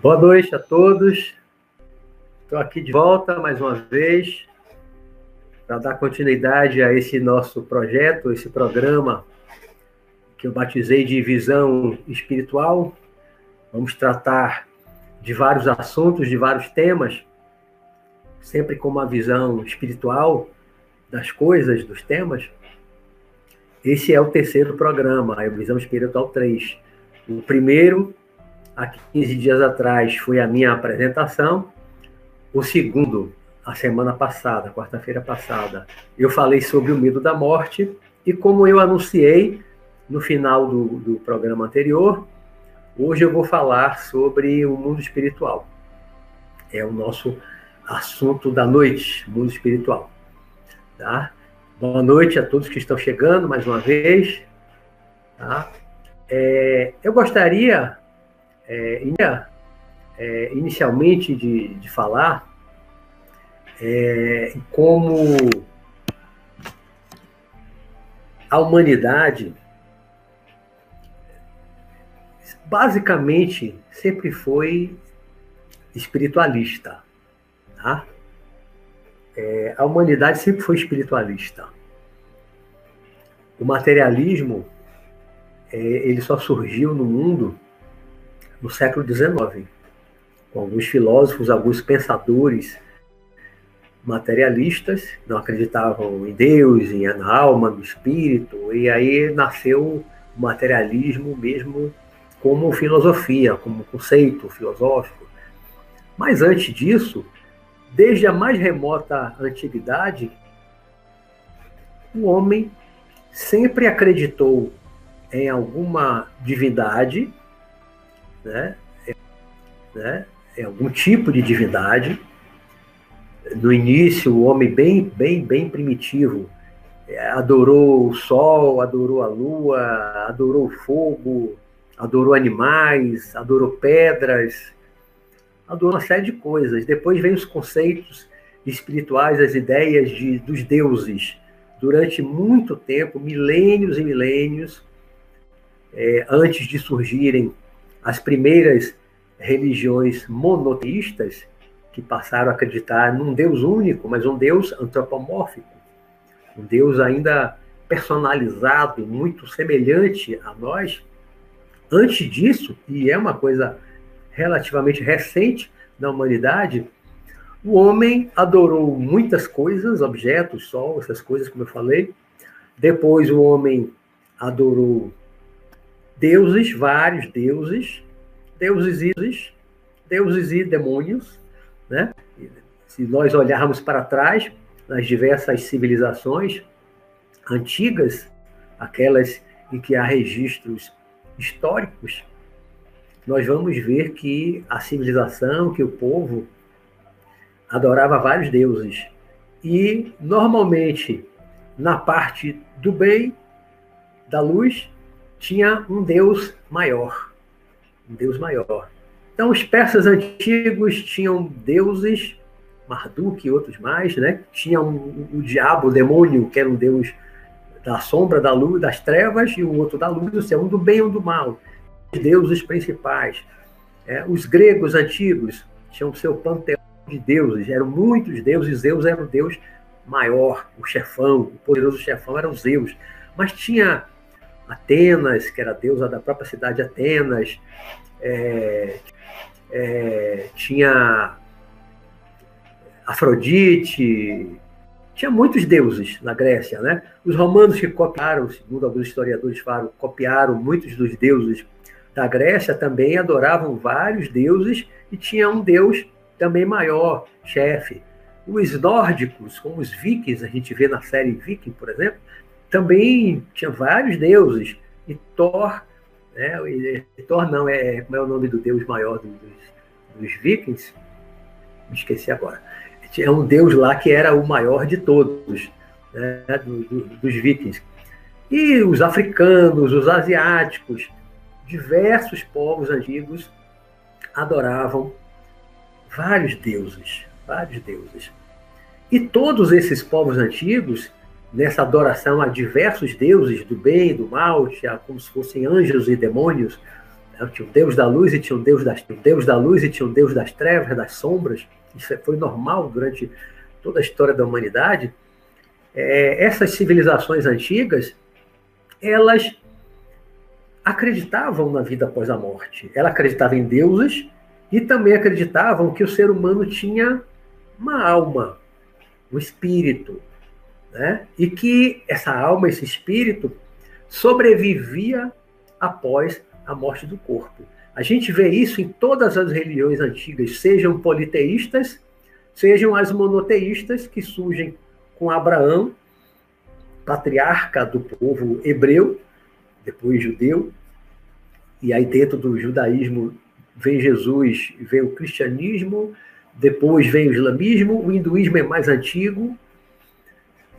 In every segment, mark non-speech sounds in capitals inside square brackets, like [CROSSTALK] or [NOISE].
Boa noite a todos. Estou aqui de volta mais uma vez para dar continuidade a esse nosso projeto, esse programa que eu batizei de Visão Espiritual. Vamos tratar de vários assuntos, de vários temas, sempre com uma visão espiritual das coisas, dos temas. Esse é o terceiro programa, a Visão Espiritual 3. O primeiro há 15 dias atrás foi a minha apresentação. O segundo, a semana passada, quarta-feira passada, eu falei sobre o medo da morte. E como eu anunciei no final do, do programa anterior, hoje eu vou falar sobre o mundo espiritual. É o nosso assunto da noite, mundo espiritual. Tá? Boa noite a todos que estão chegando mais uma vez. Tá? É, eu gostaria é, é, inicialmente de, de falar é, como a humanidade basicamente sempre foi espiritualista. Tá? É, a humanidade sempre foi espiritualista. O materialismo é, ele só surgiu no mundo no século XIX, com alguns filósofos, alguns pensadores materialistas, não acreditavam em Deus, em alma, no espírito, e aí nasceu o materialismo mesmo como filosofia, como conceito filosófico. Mas antes disso, desde a mais remota antiguidade, o homem sempre acreditou em alguma divindade né? É, né? É algum tipo de divindade. No início, o homem bem, bem, bem primitivo é, adorou o sol, adorou a lua, adorou o fogo, adorou animais, adorou pedras, adorou uma série de coisas. Depois vem os conceitos espirituais, as ideias de, dos deuses. Durante muito tempo, milênios e milênios, é, antes de surgirem as primeiras religiões monoteístas que passaram a acreditar num Deus único, mas um Deus antropomórfico, um Deus ainda personalizado, muito semelhante a nós. Antes disso, e é uma coisa relativamente recente na humanidade, o homem adorou muitas coisas, objetos, sol, essas coisas, como eu falei. Depois o homem adorou deuses, vários deuses, deuses e deuses e demônios, né? Se nós olharmos para trás, nas diversas civilizações antigas, aquelas em que há registros históricos, nós vamos ver que a civilização, que o povo adorava vários deuses. E, normalmente, na parte do bem, da luz, tinha um deus maior. Um deus maior. Então, os persas antigos tinham deuses, Marduk e outros mais, né? Tinha um, o diabo, o demônio, que era um deus da sombra, da luz, das trevas, e o outro da luz, o céu, um do bem e um do mal. Os deuses principais. É, os gregos antigos tinham seu panteão de deuses, eram muitos deuses, Zeus era o deus maior, o chefão, o poderoso chefão era o Zeus. Mas tinha Atenas, que era deusa da própria cidade Atenas, é, é, tinha Afrodite, tinha muitos deuses na Grécia, né? Os romanos que copiaram, segundo alguns historiadores falam, copiaram muitos dos deuses da Grécia, também adoravam vários deuses e tinha um deus também maior, chefe. Os nórdicos, como os vikings, a gente vê na série Viking, por exemplo, também tinha vários deuses. E Thor, né, e, Thor não, é, como é o nome do deus maior dos, dos vikings? Me esqueci agora. É um deus lá que era o maior de todos, né, do, do, dos vikings. E os africanos, os asiáticos, diversos povos antigos adoravam vários deuses, vários deuses. E todos esses povos antigos nessa adoração a diversos deuses do bem e do mal, como se fossem anjos e demônios, Tinha o Deus da luz e tinha o Deus das, o Deus da luz e tinha o Deus das trevas, das sombras. Isso foi normal durante toda a história da humanidade. É, essas civilizações antigas, elas acreditavam na vida após a morte. Ela acreditava em deuses e também acreditavam que o ser humano tinha uma alma, um espírito, né? E que essa alma, esse espírito, sobrevivia após a morte do corpo. A gente vê isso em todas as religiões antigas, sejam politeístas, sejam as monoteístas que surgem com Abraão, patriarca do povo hebreu, depois judeu, e aí dentro do judaísmo vem Jesus, vem o cristianismo, depois vem o islamismo, o hinduísmo é mais antigo,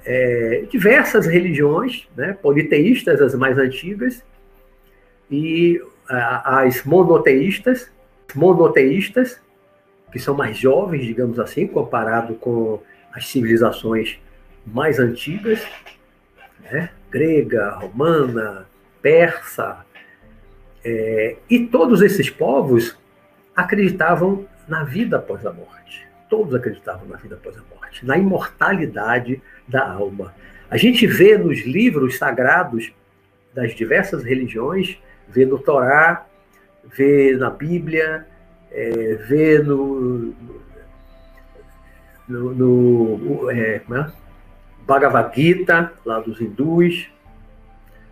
é, diversas religiões, né, politeístas, as mais antigas, e a, as monoteístas, monoteístas, que são mais jovens, digamos assim, comparado com as civilizações mais antigas, né, grega, romana, persa, é, e todos esses povos acreditavam na vida após a morte. Todos acreditavam na vida após a morte, na imortalidade da alma. A gente vê nos livros sagrados das diversas religiões, vê no Torá, vê na Bíblia, é, vê no, no, no é, é? Bhagavad Gita, lá dos hindus,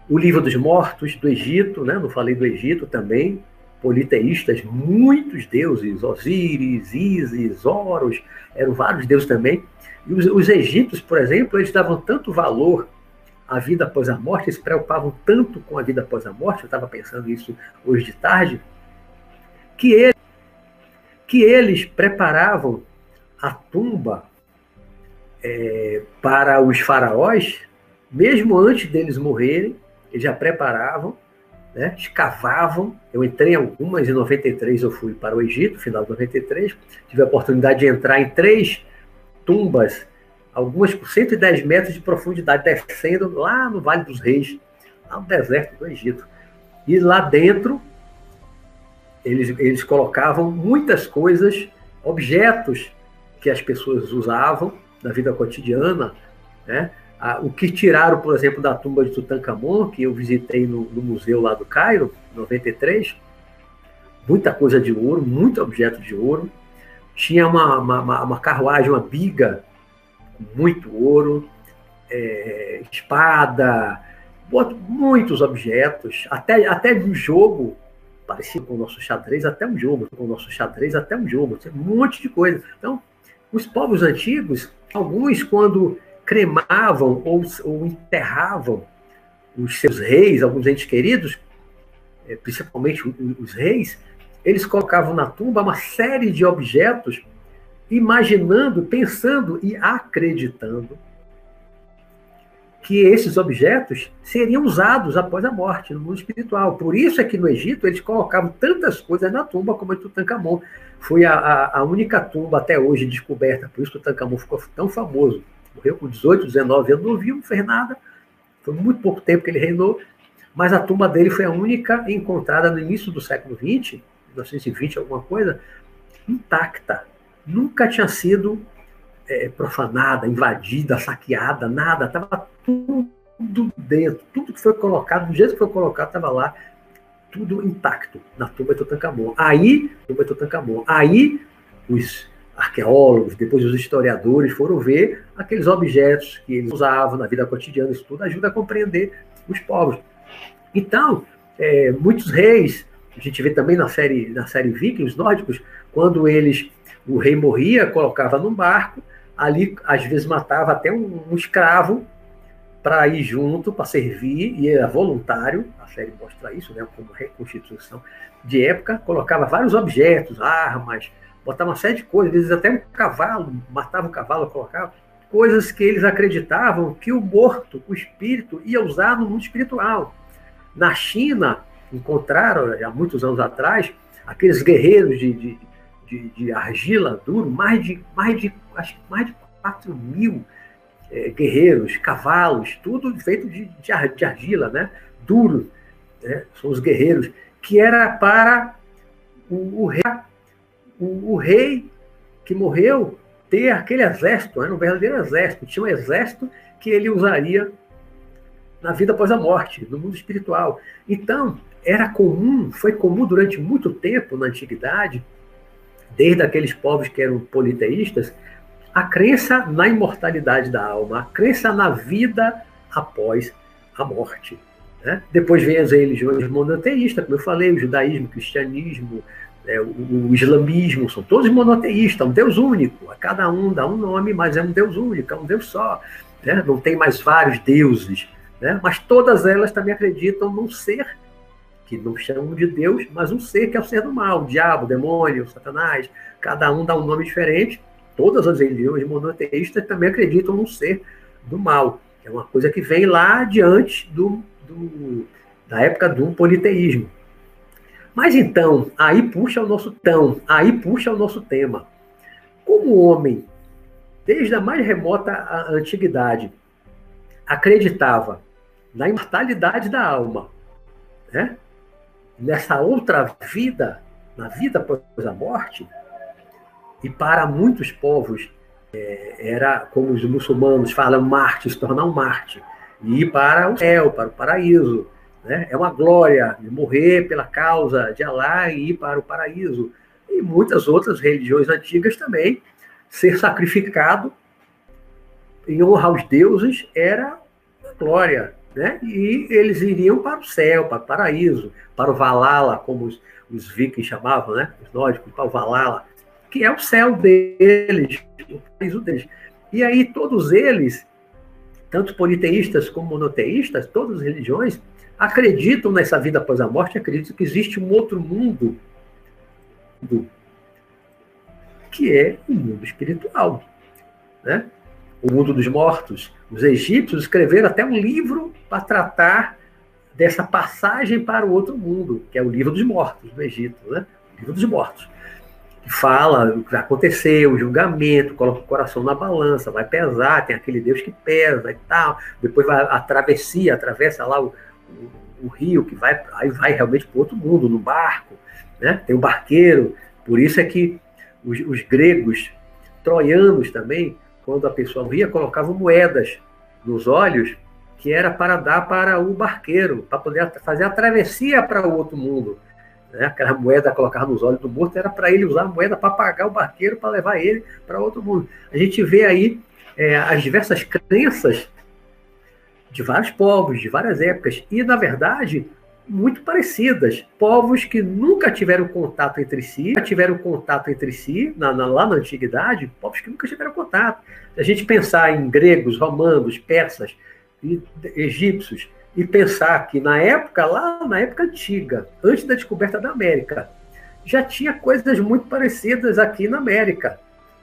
o livro dos mortos do Egito, né? não falei do Egito também, politeístas, muitos deuses, Osíris, Ísis, Horus, eram vários deuses também. E os, os egípcios, por exemplo, eles davam tanto valor à vida após a morte, eles se preocupavam tanto com a vida após a morte, eu estava pensando isso hoje de tarde, que, ele, que eles preparavam a tumba é, para os faraós, mesmo antes deles morrerem, eles já preparavam, né, escavavam. Eu entrei em algumas, em 93 eu fui para o Egito, final de 93, tive a oportunidade de entrar em três tumbas, algumas com 110 metros de profundidade, descendo lá no Vale dos Reis, lá no deserto do Egito. E lá dentro, eles, eles colocavam muitas coisas, objetos que as pessoas usavam na vida cotidiana, né? Ah, o que tiraram, por exemplo, da tumba de Tutankhamon, que eu visitei no, no museu lá do Cairo, 93, muita coisa de ouro, muito objeto de ouro. Tinha uma, uma, uma carruagem, uma biga, muito ouro, é, espada, muitos objetos, até, até um jogo, parecido com o nosso xadrez, até um jogo, com o nosso xadrez, até um jogo, um monte de coisa. Então, os povos antigos, alguns, quando cremavam ou, ou enterravam os seus reis, alguns entes queridos, é, principalmente os reis, eles colocavam na tumba uma série de objetos, imaginando, pensando e acreditando que esses objetos seriam usados após a morte no mundo espiritual. Por isso é que no Egito eles colocavam tantas coisas na tumba como em Tutankhamon. Foi a, a, a única tumba até hoje descoberta, por isso Tutankhamon ficou tão famoso morreu com 18, 19 anos, não viu, não fez nada. Foi muito pouco tempo que ele reinou, mas a tumba dele foi a única encontrada no início do século XX, 1920, alguma coisa, intacta. Nunca tinha sido é, profanada, invadida, saqueada, nada. Estava tudo dentro. Tudo que foi colocado, do jeito que foi colocado, estava lá, tudo intacto na tumba de Tutankhamon. Aí, tumba de Tutankhamon. Aí, os arqueólogos, depois os historiadores foram ver aqueles objetos que eles usavam na vida cotidiana, isso tudo ajuda a compreender os povos. Então, é, muitos reis, a gente vê também na série, na série Vikings nórdicos, quando eles, o rei morria, colocava num barco, ali às vezes matava até um, um escravo para ir junto, para servir, e era voluntário, a série mostra isso, né, como reconstituição de época, colocava vários objetos, armas, botava uma série de coisas, às vezes até um cavalo, matava um cavalo, colocava coisas que eles acreditavam que o morto, o espírito, ia usar no mundo espiritual. Na China, encontraram, há muitos anos atrás, aqueles guerreiros de, de, de, de argila duro, mais de, mais de, acho, mais de 4 mil é, guerreiros, cavalos, tudo feito de, de, argila, né? duro. Né? São os guerreiros que era para o, o rei, o, o, rei que morreu ter aquele exército, era um verdadeiro exército, tinha um exército que ele usaria na vida após a morte, no mundo espiritual. Então, era comum, foi comum durante muito tempo na antiguidade, desde aqueles povos que eram politeístas, a crença na imortalidade da alma, a crença na vida após a morte. Né? Depois vem as religiões monoteístas, como eu falei, o judaísmo, o cristianismo, é, o, o, islamismo, são todos monoteístas, um Deus único. A cada um dá um nome, mas é um Deus único, é um Deus só. Né? Não tem mais vários deuses. Né? Mas todas elas também acreditam num ser, que não chamam de Deus, mas um ser que é o ser do mal, o diabo, o demônio, o satanás. Cada um dá um nome diferente. Todas as religiões monoteístas também acreditam num ser do mal. É uma coisa que vem lá diante do, do, da época do politeísmo. Mas então, aí puxa o nosso tão, aí puxa o nosso tema. Como o homem, desde a mais remota antiguidade, acreditava na imortalidade da alma, né? nessa outra vida, na vida após a morte, e para muitos povos é, era, como os muçulmanos falam, Marte, se tornar um Marte, e ir para o céu, para o paraíso. Né? É uma glória morrer pela causa de Alá e ir para o paraíso. E muitas outras religiões antigas também, ser sacrificado em honra aos deuses era glória. Né? E eles iriam para o céu, para o paraíso, para o Valhalla, como os, os vikings chamavam, né? os nórdicos, para o Valhalla, que é o céu deles, o paraíso deles. E aí todos eles, tanto politeístas como monoteístas, todas as religiões, acreditam nessa vida após a morte, acreditam que existe um outro mundo, que é o mundo espiritual. Né? O mundo dos mortos. Os egípcios escreveram até um livro para tratar dessa passagem para o outro mundo, que é o livro dos mortos do Egito, né? O livro dos mortos. Que fala o que vai acontecer, o julgamento, coloca o coração na balança, vai pesar, tem aquele Deus que pesa e tal. Depois vai a travessia, atravessa lá o, o, rio, que vai, aí vai realmente para outro mundo, no barco, né? Tem o barqueiro. Por isso é que os, os gregos, troianos também, quando a pessoa morria, colocavam moedas nos olhos, que era para dar para o barqueiro, para poder fazer a travessia para o outro mundo. Né? Aquela moeda colocar nos olhos do morto era para ele usar a moeda para pagar o barqueiro para levar ele para outro mundo. A gente vê aí é, as diversas crenças de vários povos, de várias épocas, e na verdade muito parecidas. Povos que nunca tiveram contato entre si, tiveram contato entre si, na, na, lá na antiguidade, povos que nunca tiveram contato. Se a gente pensar em gregos, romanos, persas, e, egípcios, e pensar que na época, lá na época antiga, antes da descoberta da América, já tinha coisas muito parecidas aqui na América.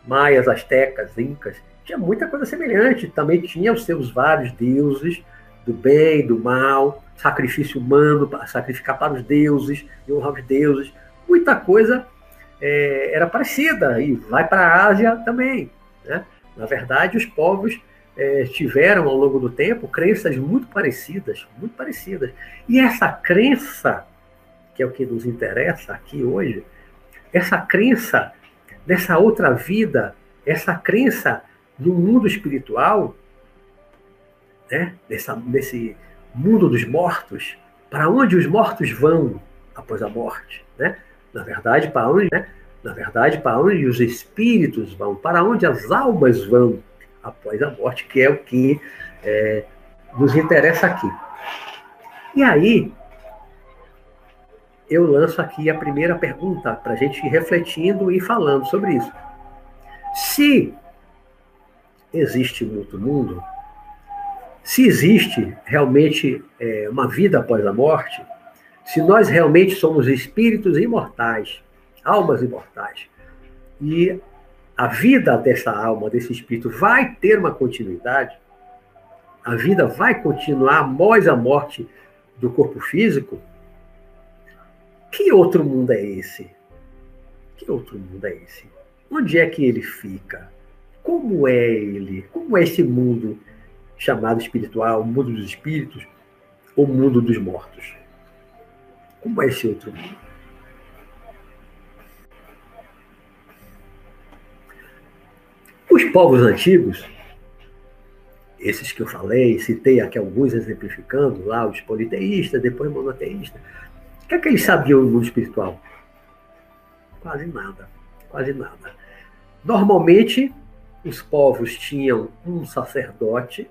Maias, astecas, incas, tinha muita coisa semelhante. Também tinha os seus vários deuses, do bem, do mal, sacrifício humano, sacrificar para os deuses e honrar os deuses. Muita coisa é, era parecida e vai para a Ásia também. Né? Na verdade, os povos é, tiveram ao longo do tempo crenças muito parecidas, muito parecidas. E essa crença, que é o que nos interessa aqui hoje, essa crença dessa outra vida, essa crença no mundo espiritual, né? Nessa, nesse mundo dos mortos, para onde os mortos vão após a morte, né? Na verdade, para onde, né? Na verdade, para onde os espíritos vão, para onde as almas vão após a morte, que é o que é, nos interessa aqui. E aí, eu lanço aqui a primeira pergunta para a gente ir refletindo e falando sobre isso. Se existe um outro mundo, se existe realmente é, uma vida após a morte, se nós realmente somos espíritos imortais, almas imortais, e a vida dessa alma, desse espírito, vai ter uma continuidade, a vida vai continuar após a morte do corpo físico, que outro mundo é esse? Que outro mundo é esse? Onde é que ele fica? Como é ele? Como é esse mundo chamado espiritual, o mundo dos espíritos, ou mundo dos mortos? Como é esse outro mundo? Os povos antigos, esses que eu falei, citei aqui alguns exemplificando, lá os politeístas, depois monoteístas, o que é que eles sabiam do mundo espiritual? Quase nada, quase nada. Normalmente, os povos tinham um sacerdote,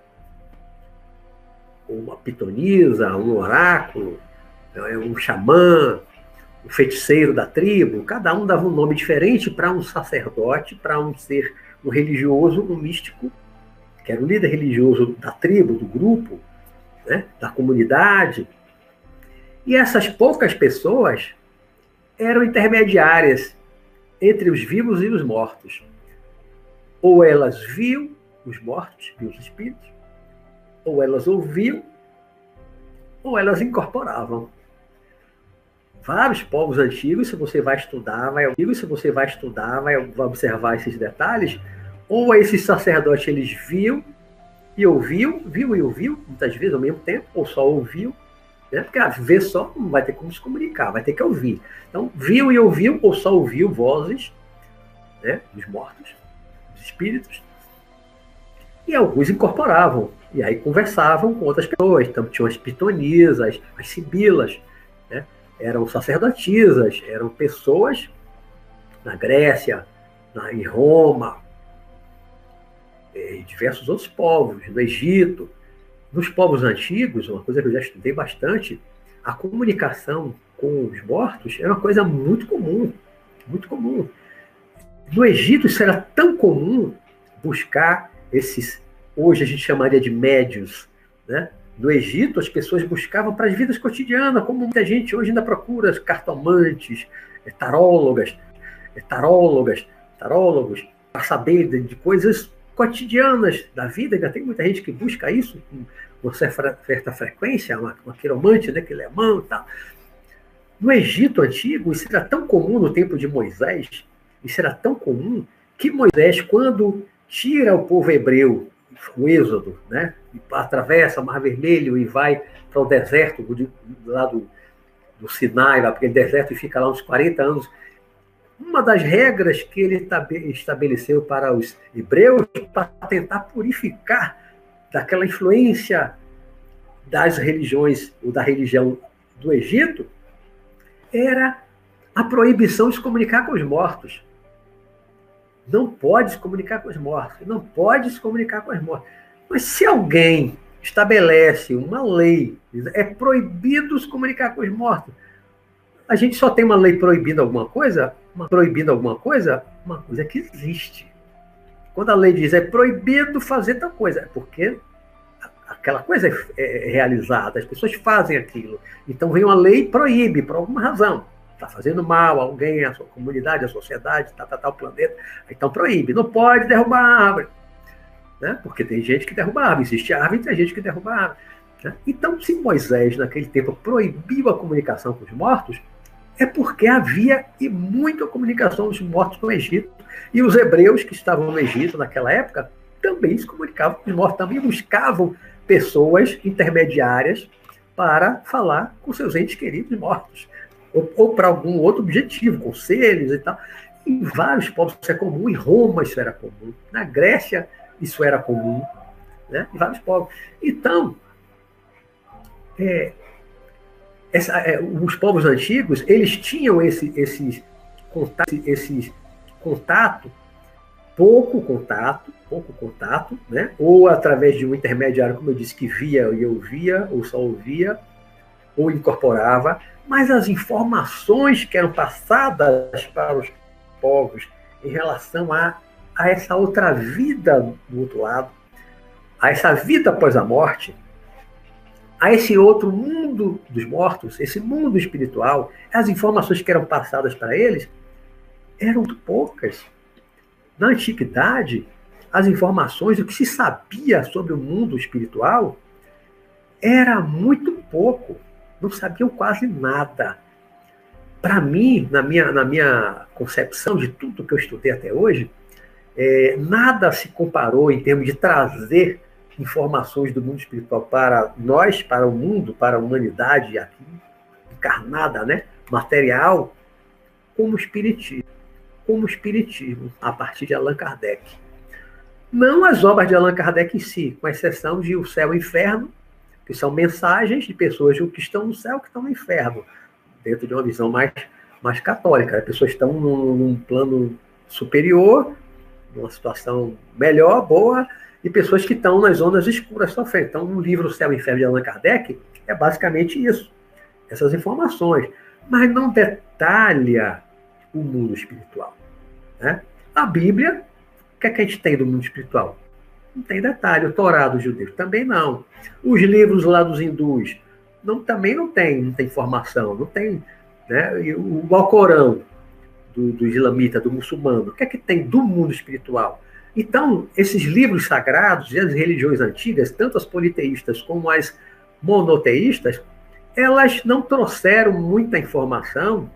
uma pitonisa, um oráculo, né, um xamã, um feiticeiro da tribo, cada um dava um nome diferente para um sacerdote, para um ser, um religioso, um místico, que era o líder religioso da tribo, do grupo, né, da comunidade. E essas poucas pessoas eram intermediárias entre os vivos e os mortos. Ou elas viam os mortos, viam os espíritos, ou elas ouviam, ou elas incorporavam. Vários povos antigos, se você vai estudar, vai se você vai estudar, vai observar esses detalhes, ou esses sacerdotes eles viam e ouviam, viu e ouviu, muitas vezes ao mesmo tempo, ou só ouviu, né? Porque ah, ver só não vai ter como se comunicar, vai ter que ouvir. Então, viu e ouviu, ou só ouviu vozes né? dos mortos, espíritos, e alguns incorporavam, e aí conversavam com outras pessoas. Então, tinham as pitonisas, as sibilas, né? eram sacerdotisas, eram pessoas na Grécia, na, em Roma, em diversos outros povos, no Egito, nos povos antigos, uma coisa que eu já estudei bastante, a comunicação com os mortos era uma coisa muito comum, muito comum. No Egito isso era tão comum buscar esses, hoje a gente chamaria de médios, né? No Egito as pessoas buscavam para as vidas cotidianas, como muita gente hoje ainda procura cartomantes, eh, tarólogas, eh, tarólogas, tarólogos, para saber de coisas cotidianas da vida, ainda tem muita gente que busca isso com uma certa frequência, uma, uma quiromante, né, que a mão e tal. No Egito antigo, isso era tão comum no tempo de Moisés, isso era tão comum, que Moisés, quando tira o povo hebreu, o Êxodo, né, e atravessa o Mar Vermelho e vai para o deserto lá do, do Sinai, lá aquele deserto, e fica lá uns 40 anos, uma das regras que ele estabeleceu para os hebreus para tentar purificar daquela influência das religiões ou da religião do Egito era a proibição de se comunicar com os mortos. Não pode se comunicar com os mortos, não pode se comunicar com os mortos. Mas se alguém estabelece uma lei, é proibido se comunicar com os mortos, a gente só tem uma lei proibindo alguma coisa, uma, proibindo alguma coisa, uma coisa que existe. Quando a lei diz é proibido fazer tal coisa, é porque aquela coisa é, é realizada, as pessoas fazem aquilo. Então vem uma lei e proíbe, por alguma razão. Está fazendo mal a alguém, a sua comunidade, a sociedade, tá, tá, tá, o planeta. Então proíbe. Não pode derrubar a árvore. Né? Porque tem gente que derruba a árvore. Existe árvore e tem gente que derruba a árvore. Né? Então, se Moisés, naquele tempo, proibiu a comunicação com os mortos, é porque havia e muita comunicação dos mortos no Egito. E os hebreus que estavam no Egito naquela época também se comunicavam com os mortos, também buscavam pessoas intermediárias para falar com seus entes queridos mortos, ou, ou para algum outro objetivo, conselhos e tal. Em vários povos isso é comum, em Roma isso era comum, na Grécia isso era comum, né? em vários povos. Então, é, essa, é, os povos antigos, eles tinham esse, esse, contato, esse contato, pouco contato, pouco contato, né? ou através de um intermediário, como eu disse, que via e ouvia, ou só ouvia, ou incorporava, mas as informações que eram passadas para os povos em relação a, a essa outra vida do outro lado, a essa vida após a morte, a esse outro mundo dos mortos, esse mundo espiritual, as informações que eram passadas para eles eram poucas. Na antiguidade, as informações, o que se sabia sobre o mundo espiritual, era muito pouco. Não sabiam quase nada. Para mim, na minha, na minha concepção de tudo que eu estudei até hoje, é, nada se comparou em termos de trazer informações do mundo espiritual para nós, para o mundo, para a humanidade aqui, encarnada, né, material, como espiritismo, como espiritismo, a partir de Allan Kardec. Não as obras de Allan Kardec em si, com exceção de O Céu e o Inferno, que são mensagens de pessoas que estão no céu que estão no inferno, dentro de uma visão mais, mais católica. As pessoas estão num, num plano superior, numa situação melhor, boa, e pessoas que estão nas zonas escuras sofrendo. Então, no livro Céu e Inferno de Allan Kardec, é basicamente isso, essas informações. Mas não detalha o mundo espiritual. Né? A Bíblia, o que, é que a gente tem do mundo espiritual? Não tem detalhe. O Torá dos judeus também não. Os livros lá dos hindus não, também não tem, não tem informação, não tem. Né? E o Alcorão do, do islamita, do muçulmano, o que é que tem do mundo espiritual? Então, esses livros sagrados e as religiões antigas, tanto as politeístas como as monoteístas, elas não trouxeram muita informação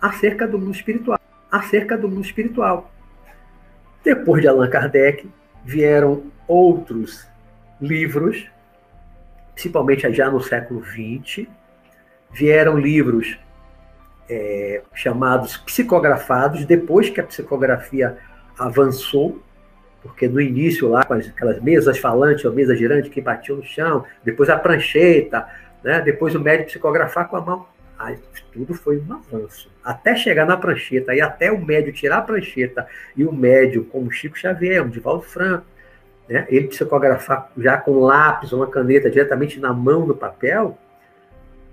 acerca do mundo espiritual, acerca do mundo espiritual. Depois de Allan Kardec, vieram outros livros, principalmente já no século XX, vieram livros é, chamados psicografados, depois que a psicografia avançou, porque no início lá, com aquelas mesas falantes ou mesa girante que batiam no chão, depois a prancheta, né? depois o médico psicografar com a mão. Tudo foi um avanço. Até chegar na prancheta, e até o médio tirar a prancheta, e o médio, como Chico Xavier, o Divaldo Franco, né? ele psicografar já com lápis ou uma caneta diretamente na mão no papel,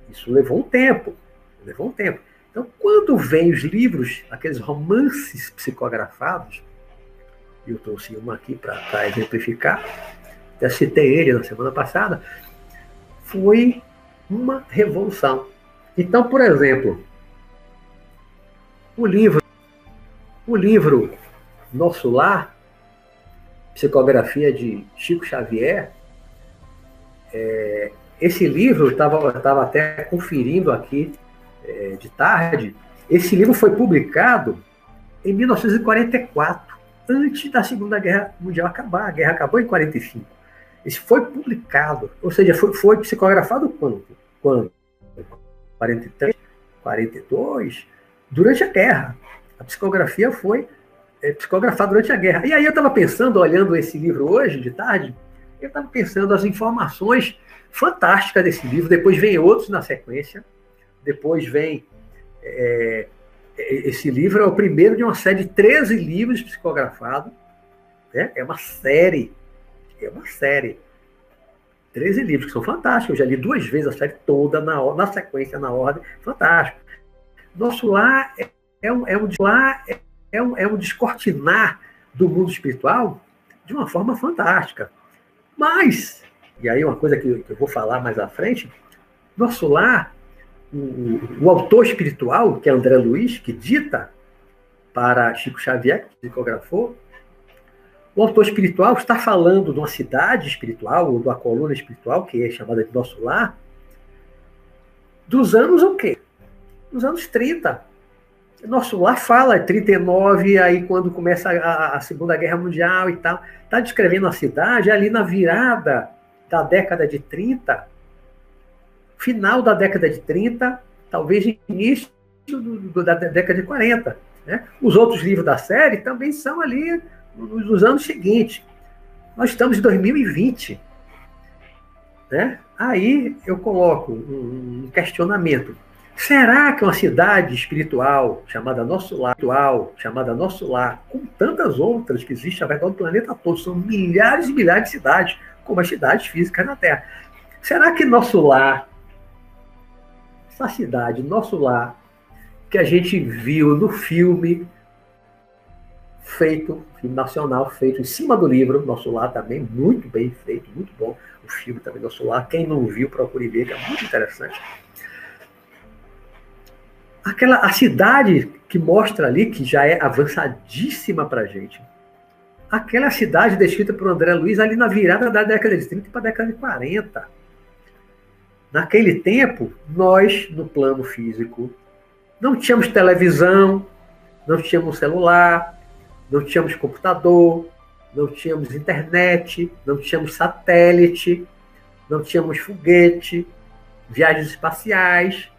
isso levou um tempo. Levou um tempo. Então, quando vem os livros, aqueles romances psicografados, eu trouxe um aqui para exemplificar, até citei ele na semana passada, foi uma revolução. Então, por exemplo, o livro, o livro Nosso Lar, psicografia de Chico Xavier, é, esse livro, eu estava até conferindo aqui é, de tarde, esse livro foi publicado em 1944, antes da Segunda Guerra Mundial acabar. A guerra acabou em 45. Esse foi publicado, ou seja, foi, foi psicografado quando? Quando? 43, 42, durante a guerra. A psicografia foi é, psicografada durante a guerra. E aí eu estava pensando, olhando esse livro hoje, de tarde, eu estava pensando as informações fantásticas desse livro. Depois vem outros na sequência. Depois vem. É, esse livro é o primeiro de uma série de 13 livros psicografados. Né? É uma série. É uma série. 13 livros que são fantásticos. Eu já li duas vezes a série toda, na, na sequência, na ordem. Fantástico. Nosso lar é, é um, é um, lá é, é, um, é um descortinar do mundo espiritual de uma forma fantástica. Mas, e aí uma coisa que, que eu vou falar mais à frente, nosso lar o, o, autor espiritual, que é André Luiz, que dita para Chico Xavier, que psicografou, o autor espiritual está falando de uma cidade espiritual, ou de uma coluna espiritual, que é chamada de nosso lar, dos anos o quê? Dos anos 30. Nosso lar fala 39, aí quando começa a, a Segunda Guerra Mundial e tal. Está descrevendo a cidade ali na virada da década de 30, final da década de 30, talvez início do, do, da década de 40. Né? Os outros livros da série também são ali nos anos seguintes. Nós estamos em 2020. Né? Aí eu coloco um questionamento. Será que uma cidade espiritual chamada Nosso Lar, chamada Nosso Lar, com tantas outras que existem ao redor do planeta todo, são milhares e milhares de cidades, como as cidades físicas na Terra. Será que Nosso Lar essa cidade, nosso lar, que a gente viu no filme feito, filme nacional feito em cima do livro, Nosso Lar também, muito bem feito, muito bom. O filme também, Nosso Lar, quem não viu, procure ver, que é muito interessante. Aquela, a cidade que mostra ali, que já é avançadíssima para a gente, aquela cidade descrita por André Luiz ali na virada da década de 30 para a década de 40 Naquele tempo, nós, no plano físico, não tínhamos televisão, não tínhamos celular, não tínhamos computador, não tínhamos internet, não tínhamos satélite, não tínhamos foguete, viagens espaciais.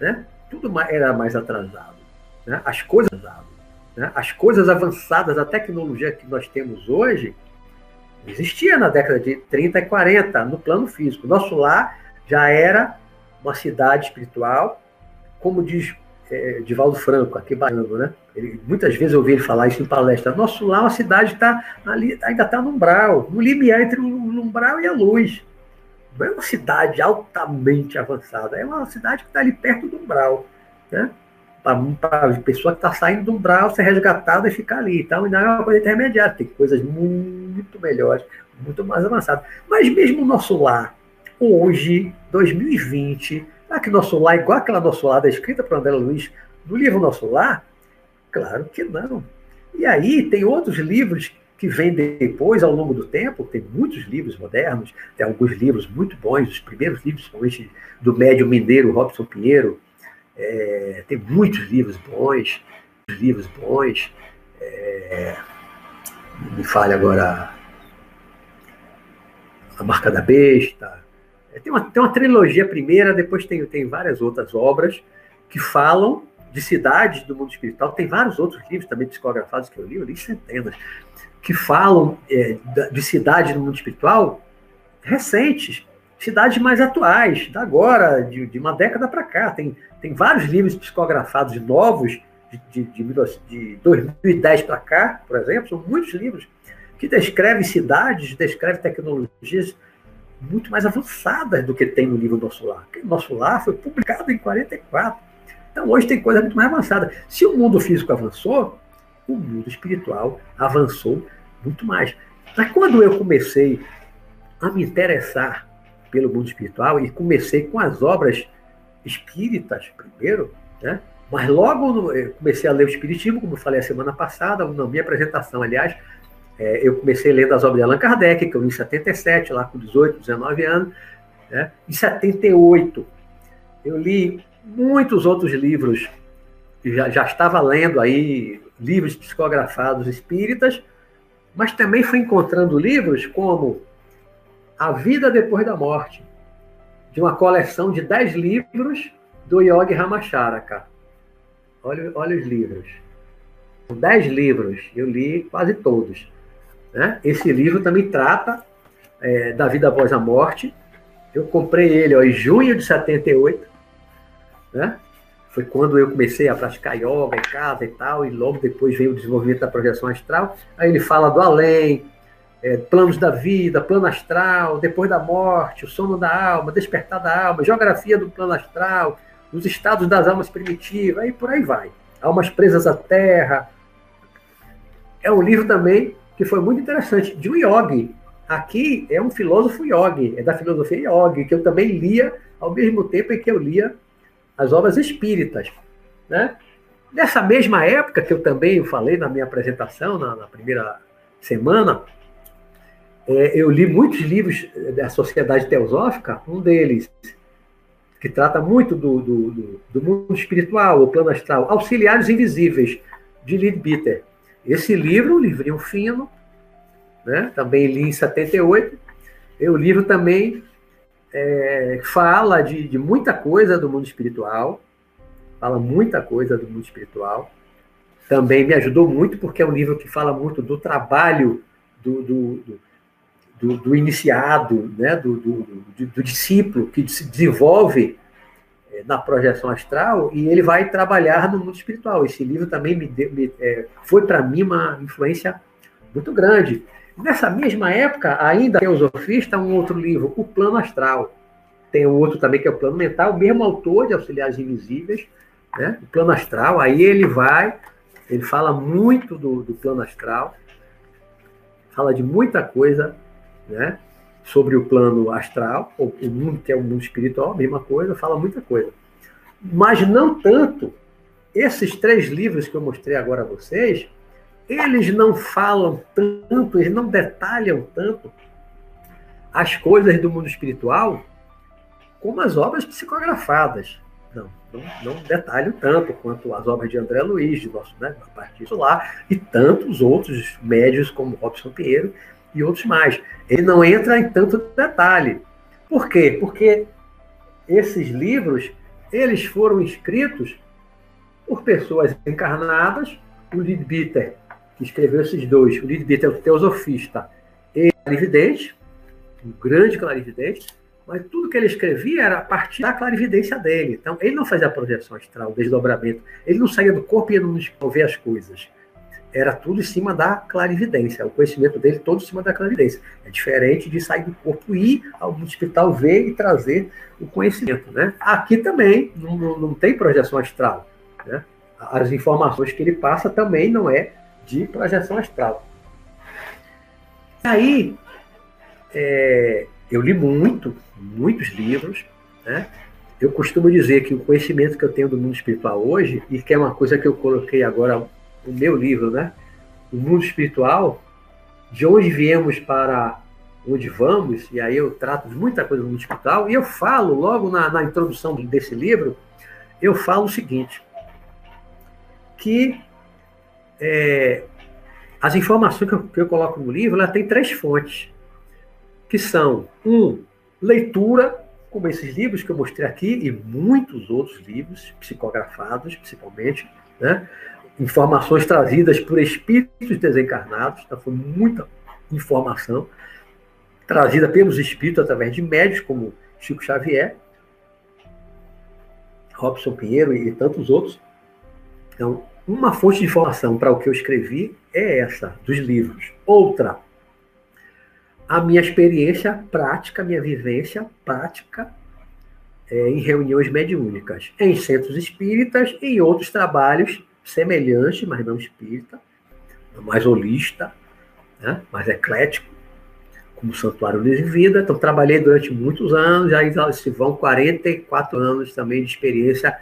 né? tudo era mais atrasado. Né? As coisas né? as coisas avançadas, a tecnologia que nós temos hoje, existia na década de 30 e 40, no plano físico. Nosso lar já era uma cidade espiritual, como diz é, Divaldo Franco, aqui baiano, né? Ele, muitas vezes eu ouvi ele falar isso em palestra. Nosso lar, a cidade está ali, ainda está no umbral, no limiar entre o umbral e a luz. Não é uma cidade altamente avançada, é uma cidade que está ali perto do umbral, né? Para a pessoa que está saindo do umbral ser resgatada e ficar ali. Então, não é uma coisa intermediária, tem coisas muito melhores, muito mais avançadas. Mas mesmo o nosso lar, hoje, 2020, será que nosso lar é igual aquela nosso lar escrita por André Luiz do livro Nosso Lar? Claro que não. E aí tem outros livros que vêm depois, ao longo do tempo, tem muitos livros modernos, tem alguns livros muito bons, os primeiros livros, principalmente do médium mineiro Robson Pinheiro, é, tem muitos livros bons, livros bons, é, me fale agora A Marca da Besta, é, tem uma, tem uma trilogia primeira, depois tem, tem várias outras obras que falam de cidades do mundo espiritual. Tem vários outros livros também psicografados que eu li, eu li centenas, que falam é, de cidades do mundo espiritual recentes, cidades mais atuais, da agora, de, de uma década para cá. Tem, tem vários livros psicografados novos, de, de, de 2010 para cá, por exemplo, são muitos livros que descrevem cidades, descrevem tecnologias muito mais avançadas do que tem no livro Nosso Lar. Nosso Lar foi publicado em 44. Então hoje tem coisa muito mais avançada. Se o mundo físico avançou, o mundo espiritual avançou muito mais. Mas quando eu comecei a me interessar pelo mundo espiritual e comecei com as obras espíritas primeiro, né? Mas logo comecei a ler o Espiritismo, como eu falei a semana passada, na minha apresentação, aliás, é, eu comecei lendo as obras de Allan Kardec, que eu li em 77, lá com 18, 19 anos. Né? Em 78, eu li muitos outros livros, já, já estava lendo aí livros psicografados espíritas, mas também fui encontrando livros como A Vida Depois da Morte, de uma coleção de 10 livros do Yogi Ramacharaka. Olha, olha os livros. São 10 livros, eu li quase todos. Né? Esse livro também trata é, da vida após a morte. Eu comprei ele ó, em junho de 78. Né? Foi quando eu comecei a praticar yoga em casa e tal, e logo depois veio o desenvolvimento da projeção astral. Aí ele fala do além, é, planos da vida, plano astral, depois da morte, o sono da alma, despertar da alma, geografia do plano astral, os estados das almas primitivas, e por aí vai. Almas presas à terra. É um livro também que foi muito interessante, de um yogi. Aqui é um filósofo yogi, é da filosofia yogi, que eu também lia ao mesmo tempo em que eu lia as obras espíritas. Né? Nessa mesma época que eu também falei na minha apresentação, na, na primeira semana, é, eu li muitos livros da Sociedade Teosófica, um deles, que trata muito do, do, do, do mundo espiritual, o plano astral, Auxiliares Invisíveis, de Leadbeater. Esse livro, um livrinho fino, né? também li em 78. E o livro também é, fala de, de muita coisa do mundo espiritual, fala muita coisa do mundo espiritual. Também me ajudou muito, porque é um livro que fala muito do trabalho do, do, do, do iniciado, né? do, discípulo que se desenvolve na projeção astral e ele vai trabalhar no mundo espiritual. Esse livro também me, deu, me é, foi para mim uma influência muito grande. Nessa mesma época, ainda tem o Sofista, um outro livro, O Plano Astral. Tem um outro também que é o Plano Mental, o mesmo autor de Auxiliares Invisíveis, né? o Plano Astral. Aí ele vai, ele fala muito do, do plano astral, fala de muita coisa, né? sobre o plano astral, o mundo que é o mundo espiritual, mesma coisa, fala muita coisa. Mas não tanto. Esses três livros que eu mostrei agora a vocês, eles não falam tanto, eles não detalham tanto as coisas do mundo espiritual como as obras psicografadas. Não, não, não detalham tanto quanto as obras de André Luiz, de nosso, né, a partir lá, e tantos outros médios como Robson Pinheiro, e outros mais. Ele não entra em tanto detalhe. Por quê? Porque esses livros eles foram escritos por pessoas encarnadas. O Leadbeater, que escreveu esses dois, o Leadbeater é o teosofista e clarividente, um grande clarividente, mas tudo que ele escrevia era a partir da clarividência dele. Então, ele não fazia projeção astral, desdobramento. Ele não saía do corpo e ia nos ver as coisas. Era tudo em cima da clarividência. O conhecimento dele todo em cima da clarividência. É diferente de sair do corpo e ir ao hospital ver e trazer o conhecimento. Né? Aqui também não, não, não tem projeção astral. Né? As informações que ele passa também não é de projeção astral. Aí, é, eu li muito, muitos livros, né? Eu costumo dizer que o conhecimento que eu tenho do mundo espiritual hoje, e que é uma coisa que eu coloquei agora no meu livro, né? O mundo espiritual, de onde viemos para onde vamos, e aí eu trato de muita coisa do mundo espiritual, e eu falo, logo na, na introdução desse livro, eu falo o seguinte, que é, as informações que eu, que eu, coloco no livro, ela tem três fontes que são, um, leitura, como esses livros que eu mostrei aqui, e muitos outros livros, psicografados, principalmente, né? informações trazidas por espíritos desencarnados, então foi muita informação trazida pelos espíritos através de médios como Chico Xavier, Robson Pinheiro e, tantos outros. Então, uma fonte de informação para o que eu escrevi é essa, dos livros. Outra, a minha experiência prática, minha vivência prática é, em reuniões mediúnicas, em centros espíritas e em outros trabalhos semelhantes, mas não espírita, mais holista, né, mais eclético, como Santuário Luz e Vida. Então, trabalhei durante muitos anos, aí se vão 44 anos também de experiência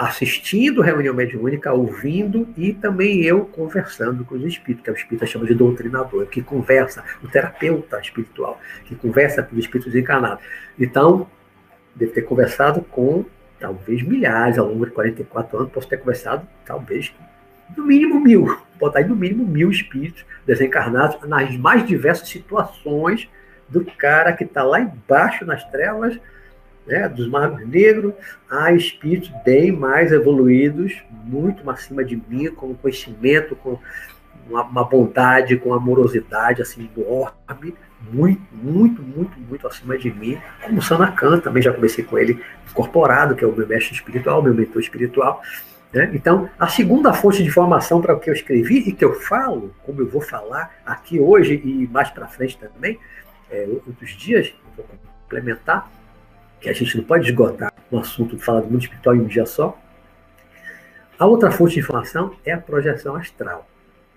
assistindo reunião mediúnica, ouvindo e também eu conversando com os espíritos, que o espírito chama de doutrinador, que conversa, o terapeuta espiritual, que conversa com os espíritos encarnados. Então, devo ter conversado com talvez milhares ao longo de 44 anos, posso ter conversado talvez no mínimo mil, botar aí no mínimo mil espíritos desencarnados nas mais diversas situações do cara que está lá embaixo nas trevas né, dos magos negros a espíritos bem mais evoluídos, muito acima de mim, com conhecimento, com uma, uma bondade, com amorosidade assim enorme, muito, muito, muito, muito acima de mim, como Sanacan, também já comecei com ele incorporado, que é o meu mestre espiritual, meu mentor espiritual. Né? Então, a segunda fonte de informação para o que eu escrevi e que eu falo, como eu vou falar aqui hoje e mais para frente também, é, outros dias, vou complementar, que a gente não pode esgotar um assunto falar do mundo espiritual em um dia só. A outra fonte de informação é a projeção astral,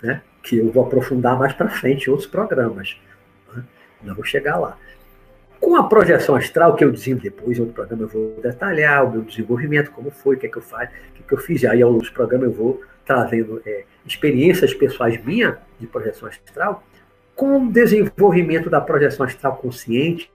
né? que eu vou aprofundar mais para frente em outros programas. Né? Não vou chegar lá. Com a projeção astral, que eu desenvolvo depois, em outro programa eu vou detalhar o meu desenvolvimento, como foi, o que é que eu faço, o que, é que eu fiz. Aí, ao longo programas, eu vou trazendo é, experiências pessoais minhas de projeção astral, com o desenvolvimento da projeção astral consciente,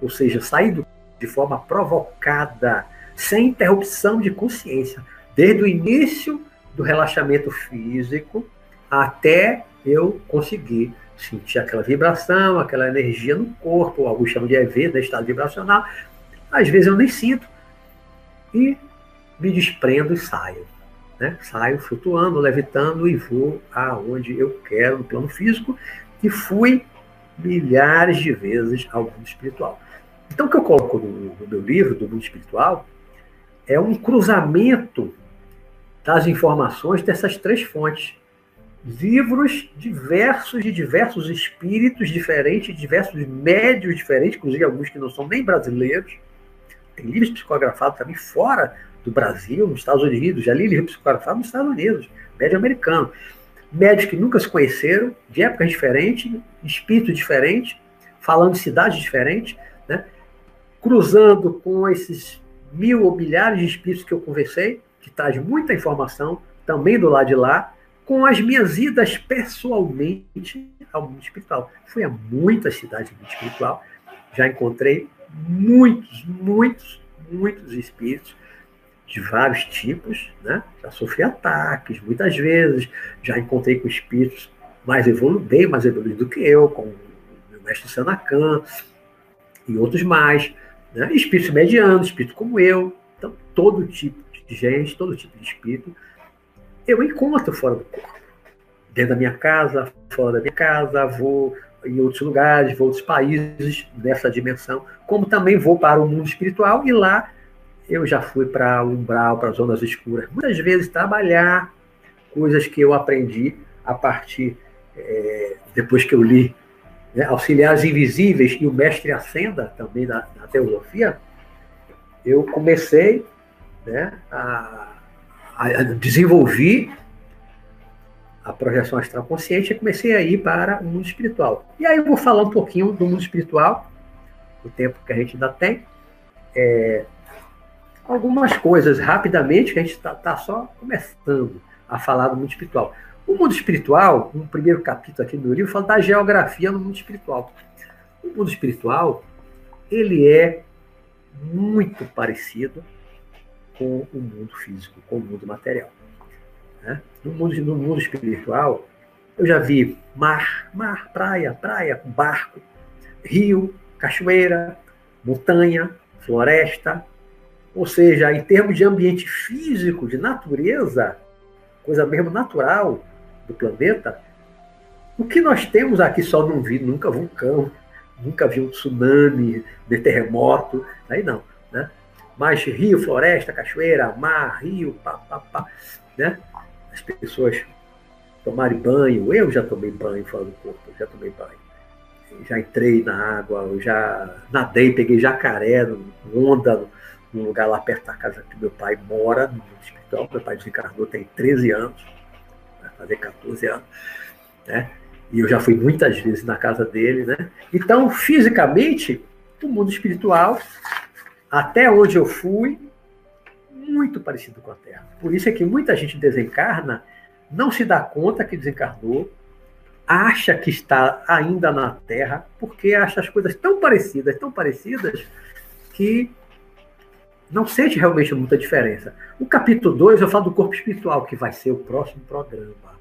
ou seja, sair do de forma provocada, sem interrupção de consciência, desde o início do relaxamento físico até eu conseguir sentir aquela vibração, aquela energia no corpo, alguns chamam de EV, né, estado vibracional. Às vezes eu nem sinto e me desprendo e saio. Né? Saio flutuando, levitando e vou aonde eu quero no plano físico e fui milhares de vezes ao mundo espiritual. Então, o que eu coloco no, no meu livro, do mundo espiritual, é um cruzamento das informações dessas três fontes. Livros diversos, de diversos espíritos diferentes, diversos médios diferentes, inclusive alguns que não são nem brasileiros. Tem livros psicografados também fora do Brasil, nos Estados Unidos. Já li livros psicografados nos Estados Unidos, médio americano. Médios que nunca se conheceram, de épocas diferentes, espíritos diferentes, falando de cidades diferentes, né? Cruzando com esses mil ou milhares de espíritos que eu conversei, que traz muita informação também do lado de lá, com as minhas idas pessoalmente ao mundo espiritual. Fui a muitas cidades do mundo espiritual, já encontrei muitos, muitos, muitos espíritos de vários tipos, né? Já sofri ataques muitas vezes, já encontrei com espíritos mais evoluídos, bem mais evoluídos do que eu, como o mestre Sanacan e outros mais né? espíritos medianos, espírito como eu, Então, todo tipo de gente, todo tipo de espírito, eu encontro fora do corpo. Dentro da minha casa, fora da minha casa, vou em outros lugares, vou em outros países dessa dimensão, como também vou para o mundo espiritual e lá eu já fui para o umbral, para zonas escuras. Muitas vezes trabalhar coisas que eu aprendi a partir, é, depois que eu li né, Auxiliares Invisíveis e o Mestre Ascenda, também da, da teosofia, eu comecei né, a, a desenvolver a projeção astral consciente e comecei a ir para o mundo espiritual. E aí eu vou falar um pouquinho do mundo espiritual, o tempo que a gente ainda tem. É, algumas coisas rapidamente, que a gente está tá só começando a falar do mundo espiritual. O mundo espiritual, no primeiro capítulo aqui do meu livro, fala da geografia no mundo espiritual. O mundo espiritual, ele é muito parecido com o mundo físico, com o mundo material. Né? No, mundo, no mundo espiritual, eu já vi mar, mar, praia, praia, barco, rio, cachoeira, montanha, floresta. Ou seja, em termos de ambiente físico, de natureza, coisa mesmo natural do planeta, o que nós temos aqui só não vi nunca vulcão, nunca vi um tsunami, de terremoto, aí não, né? Mas rio, floresta, cachoeira, mar, rio, pá, pá, pá, né? As pessoas tomarem banho, eu já tomei banho fora do corpo, já tomei banho. Já entrei na água, já nadei, peguei jacaré, onda, num lugar lá perto da casa que meu pai mora, no hospital. Meu pai desencarnou tem 13 anos, fazer 14 anos, né? E eu já fui muitas vezes na casa dele, né? Então, fisicamente, o mundo espiritual, até onde eu fui, muito parecido com a Terra. Por isso é que muita gente desencarna, não se dá conta que desencarnou, acha que está ainda na Terra, porque acha as coisas tão parecidas, tão parecidas, que não sente realmente muita diferença. O capítulo 2 eu falo do corpo espiritual, que vai ser o próximo programa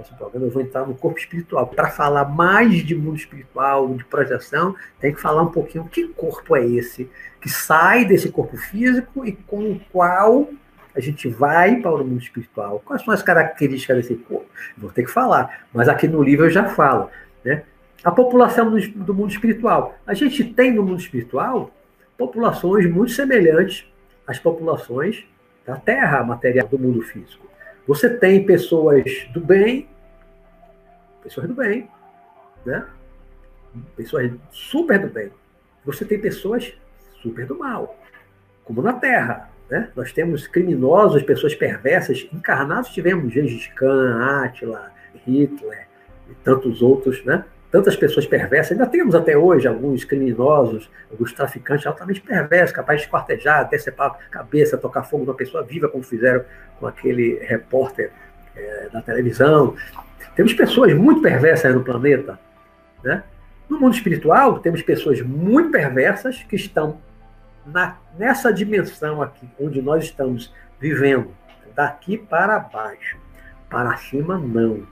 próximo programa eu vou entrar no corpo espiritual. Para falar mais de mundo espiritual, de projeção, tem que falar um pouquinho que corpo é esse que sai desse corpo físico e com o qual a gente vai para o mundo espiritual. Quais são as características desse corpo? Vou ter que falar, mas aqui no livro eu já falo. Né? A população do mundo espiritual. A gente tem no mundo espiritual populações muito semelhantes às populações da Terra material do mundo físico. Você tem pessoas do bem, pessoas do bem, né? Pessoas super do bem. Você tem pessoas super do mal, como na Terra. Né? Nós temos criminosos, pessoas perversas, encarnados tivemos Gengis Khan, Átila, Hitler e tantos outros, né? Tantas pessoas perversas. Ainda temos até hoje alguns criminosos, alguns traficantes altamente perversos, capazes de esquartejar, decepar a cabeça, tocar fogo numa pessoa viva, como fizeram com aquele repórter é, da televisão. Temos pessoas muito perversas no planeta. Né? No mundo espiritual, temos pessoas muito perversas que estão na, nessa dimensão aqui, onde nós estamos vivendo, daqui para baixo. Para cima, não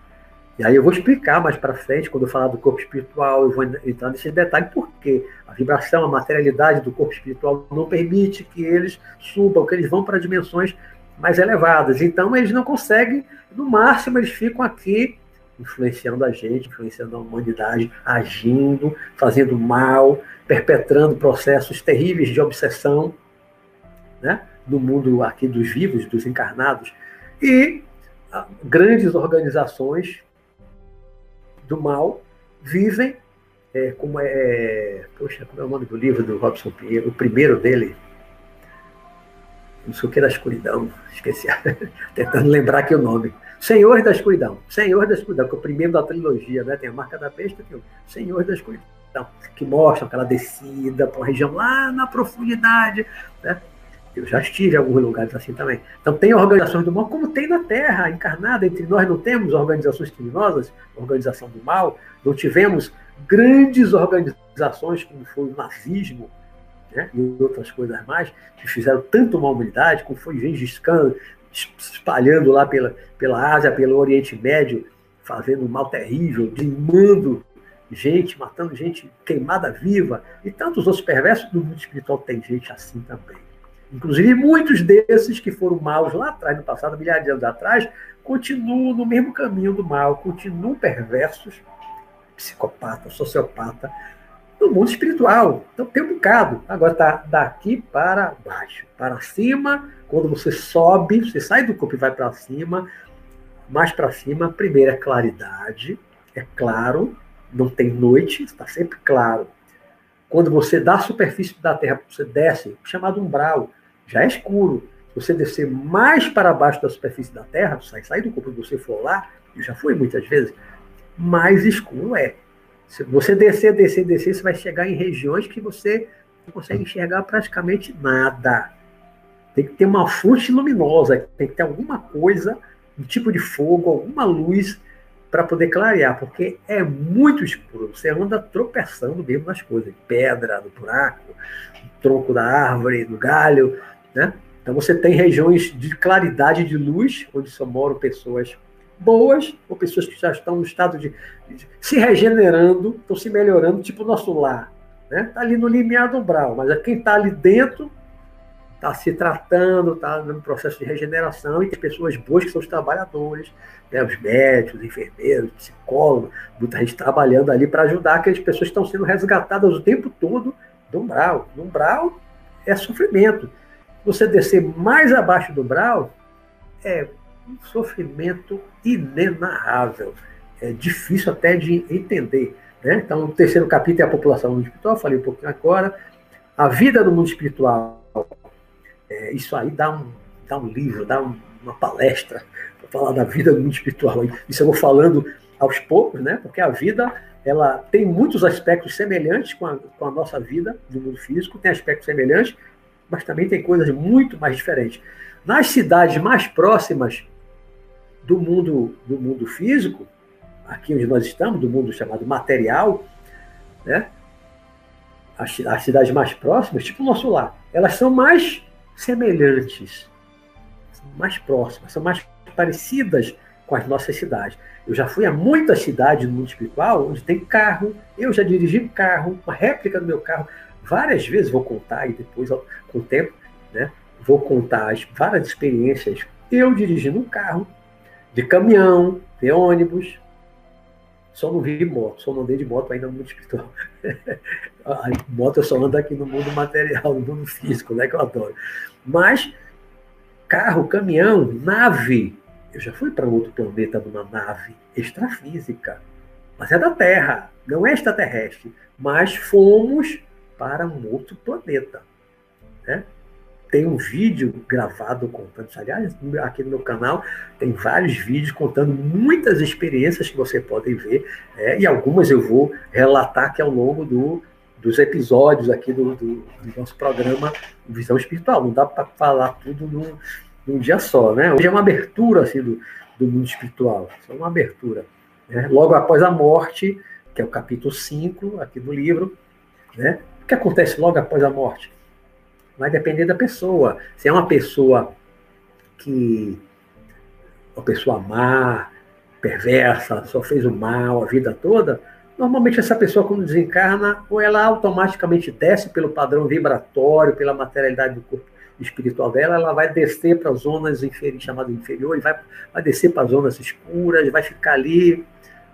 e aí eu vou explicar mais para frente, quando eu falar do corpo espiritual, eu vou entrar nesse detalhe, porque a vibração, a materialidade do corpo espiritual não permite que eles subam, que eles vão para dimensões mais elevadas. Então eles não conseguem, no máximo eles ficam aqui influenciando a gente, influenciando a humanidade, agindo, fazendo mal, perpetrando processos terríveis de obsessão, né? no mundo aqui dos vivos, dos encarnados. E ah, grandes organizações do mal vivem, é, como é, é. Poxa, como é o nome do livro do Robson Pinheiro? O primeiro dele. Não sei o que da escuridão, esqueci. [LAUGHS] Tentando lembrar aqui o nome. Senhor da Escuridão. Senhor da Escuridão, que é o primeiro da trilogia, né? Tem a marca da besta, tem o Senhor da Escuridão, que mostra aquela descida para uma região lá na profundidade, né? Eu já estive em alguns lugares assim também. Então, tem organizações do mal, como tem na Terra, encarnada. Entre nós não temos organizações criminosas, organização do mal. Não tivemos grandes organizações, como foi o nazismo né, e outras coisas mais, que fizeram tanto mal à humanidade, como foi Gengis Khan, espalhando lá pela, pela Ásia, pelo Oriente Médio, fazendo um mal terrível, dizimando gente, matando gente queimada viva, e tantos outros perversos do mundo espiritual tem gente assim também. Inclusive, muitos desses que foram maus lá atrás, no passado, milhares de anos atrás, continuam no mesmo caminho do mal, continuam perversos, psicopata, sociopata, no mundo espiritual. Então tem um bocado. Agora está daqui para baixo. Para cima, quando você sobe, você sai do corpo e vai para cima, mais para cima, primeiro é claridade, é claro, não tem noite, está sempre claro. Quando você dá a superfície da Terra, você desce, chamado umbral, já é escuro. Se você descer mais para baixo da superfície da Terra, sai, sai do corpo e você for lá, eu já fui muitas vezes, mais escuro é. Se você descer, descer, descer, você vai chegar em regiões que você não consegue enxergar praticamente nada. Tem que ter uma fonte luminosa, tem que ter alguma coisa, um tipo de fogo, alguma luz para poder clarear, porque é muito escuro. Você anda tropeçando mesmo nas coisas, pedra, no buraco, no tronco da árvore, no galho, né? Então você tem regiões de claridade de luz, onde só moram pessoas boas, ou pessoas que já estão no estado de, de se regenerando, estão se melhorando, tipo o nosso lar. Está né? Tá ali no limiar do umbral, mas é quem está ali dentro está se tratando, está no processo de regeneração, e tem pessoas boas que são os trabalhadores, né? os médicos, os enfermeiros, psicólogos, muita gente trabalhando ali para ajudar aquelas pessoas que estão sendo resgatadas o tempo todo do umbral. No umbral é sofrimento. Você descer mais abaixo do umbral, é um sofrimento inenarrável. É difícil até de entender. Né? Então, o terceiro capítulo é a população do mundo espiritual, falei um pouquinho agora. A vida do mundo espiritual. É, isso aí dá um, dá um livro, dá um, uma palestra para falar da vida do mundo espiritual. Isso eu vou falando aos poucos, né? porque a vida ela tem muitos aspectos semelhantes com a, com a nossa vida do mundo físico, tem aspectos semelhantes, mas também tem coisas muito mais diferentes. Nas cidades mais próximas do mundo, do mundo físico, aqui onde nós estamos, do mundo chamado material, né? as, as cidades mais próximas, tipo o nosso lar, elas são mais semelhantes, são mais próximas, são mais parecidas com as nossas cidades. Eu já fui a muitas cidades no mundo espiritual onde tem carro, eu já dirigi um carro, uma réplica do meu carro, várias vezes, vou contar e depois, com o tempo, né, vou contar as várias experiências, eu dirigindo um carro, de caminhão, de ônibus. Só não vi moto, só não andei de moto ainda no mundo espiritual. [LAUGHS] a moto eu só ando aqui no mundo material, no mundo físico, né, que eu adoro. Mas carro, caminhão, nave. Eu já fui para outro planeta numa nave extrafísica, mas é da Terra, não é extraterrestre. Mas fomos para um outro planeta. Né? tem um vídeo gravado contando. Aliás, aqui no meu canal tem vários vídeos contando muitas experiências que você pode ver, é, e algumas eu vou relatar aqui ao longo do, dos episódios aqui do, do, do nosso programa Visão Espiritual. Não dá para falar tudo num, num, dia só, né? Hoje é uma abertura assim, do, do mundo espiritual, é uma abertura. Né? Logo após a morte, que é o capítulo 5 aqui do livro, né? Que acontece logo após a morte? vai depender da pessoa. Se é uma pessoa que. Uma pessoa má, perversa, só fez o mal a vida toda, normalmente essa pessoa, quando desencarna, ou ela automaticamente desce pelo padrão vibratório, pela materialidade do corpo espiritual dela, ela vai descer para as zonas inferiores, chamadas inferiores, vai, vai descer para as zonas escuras, vai ficar ali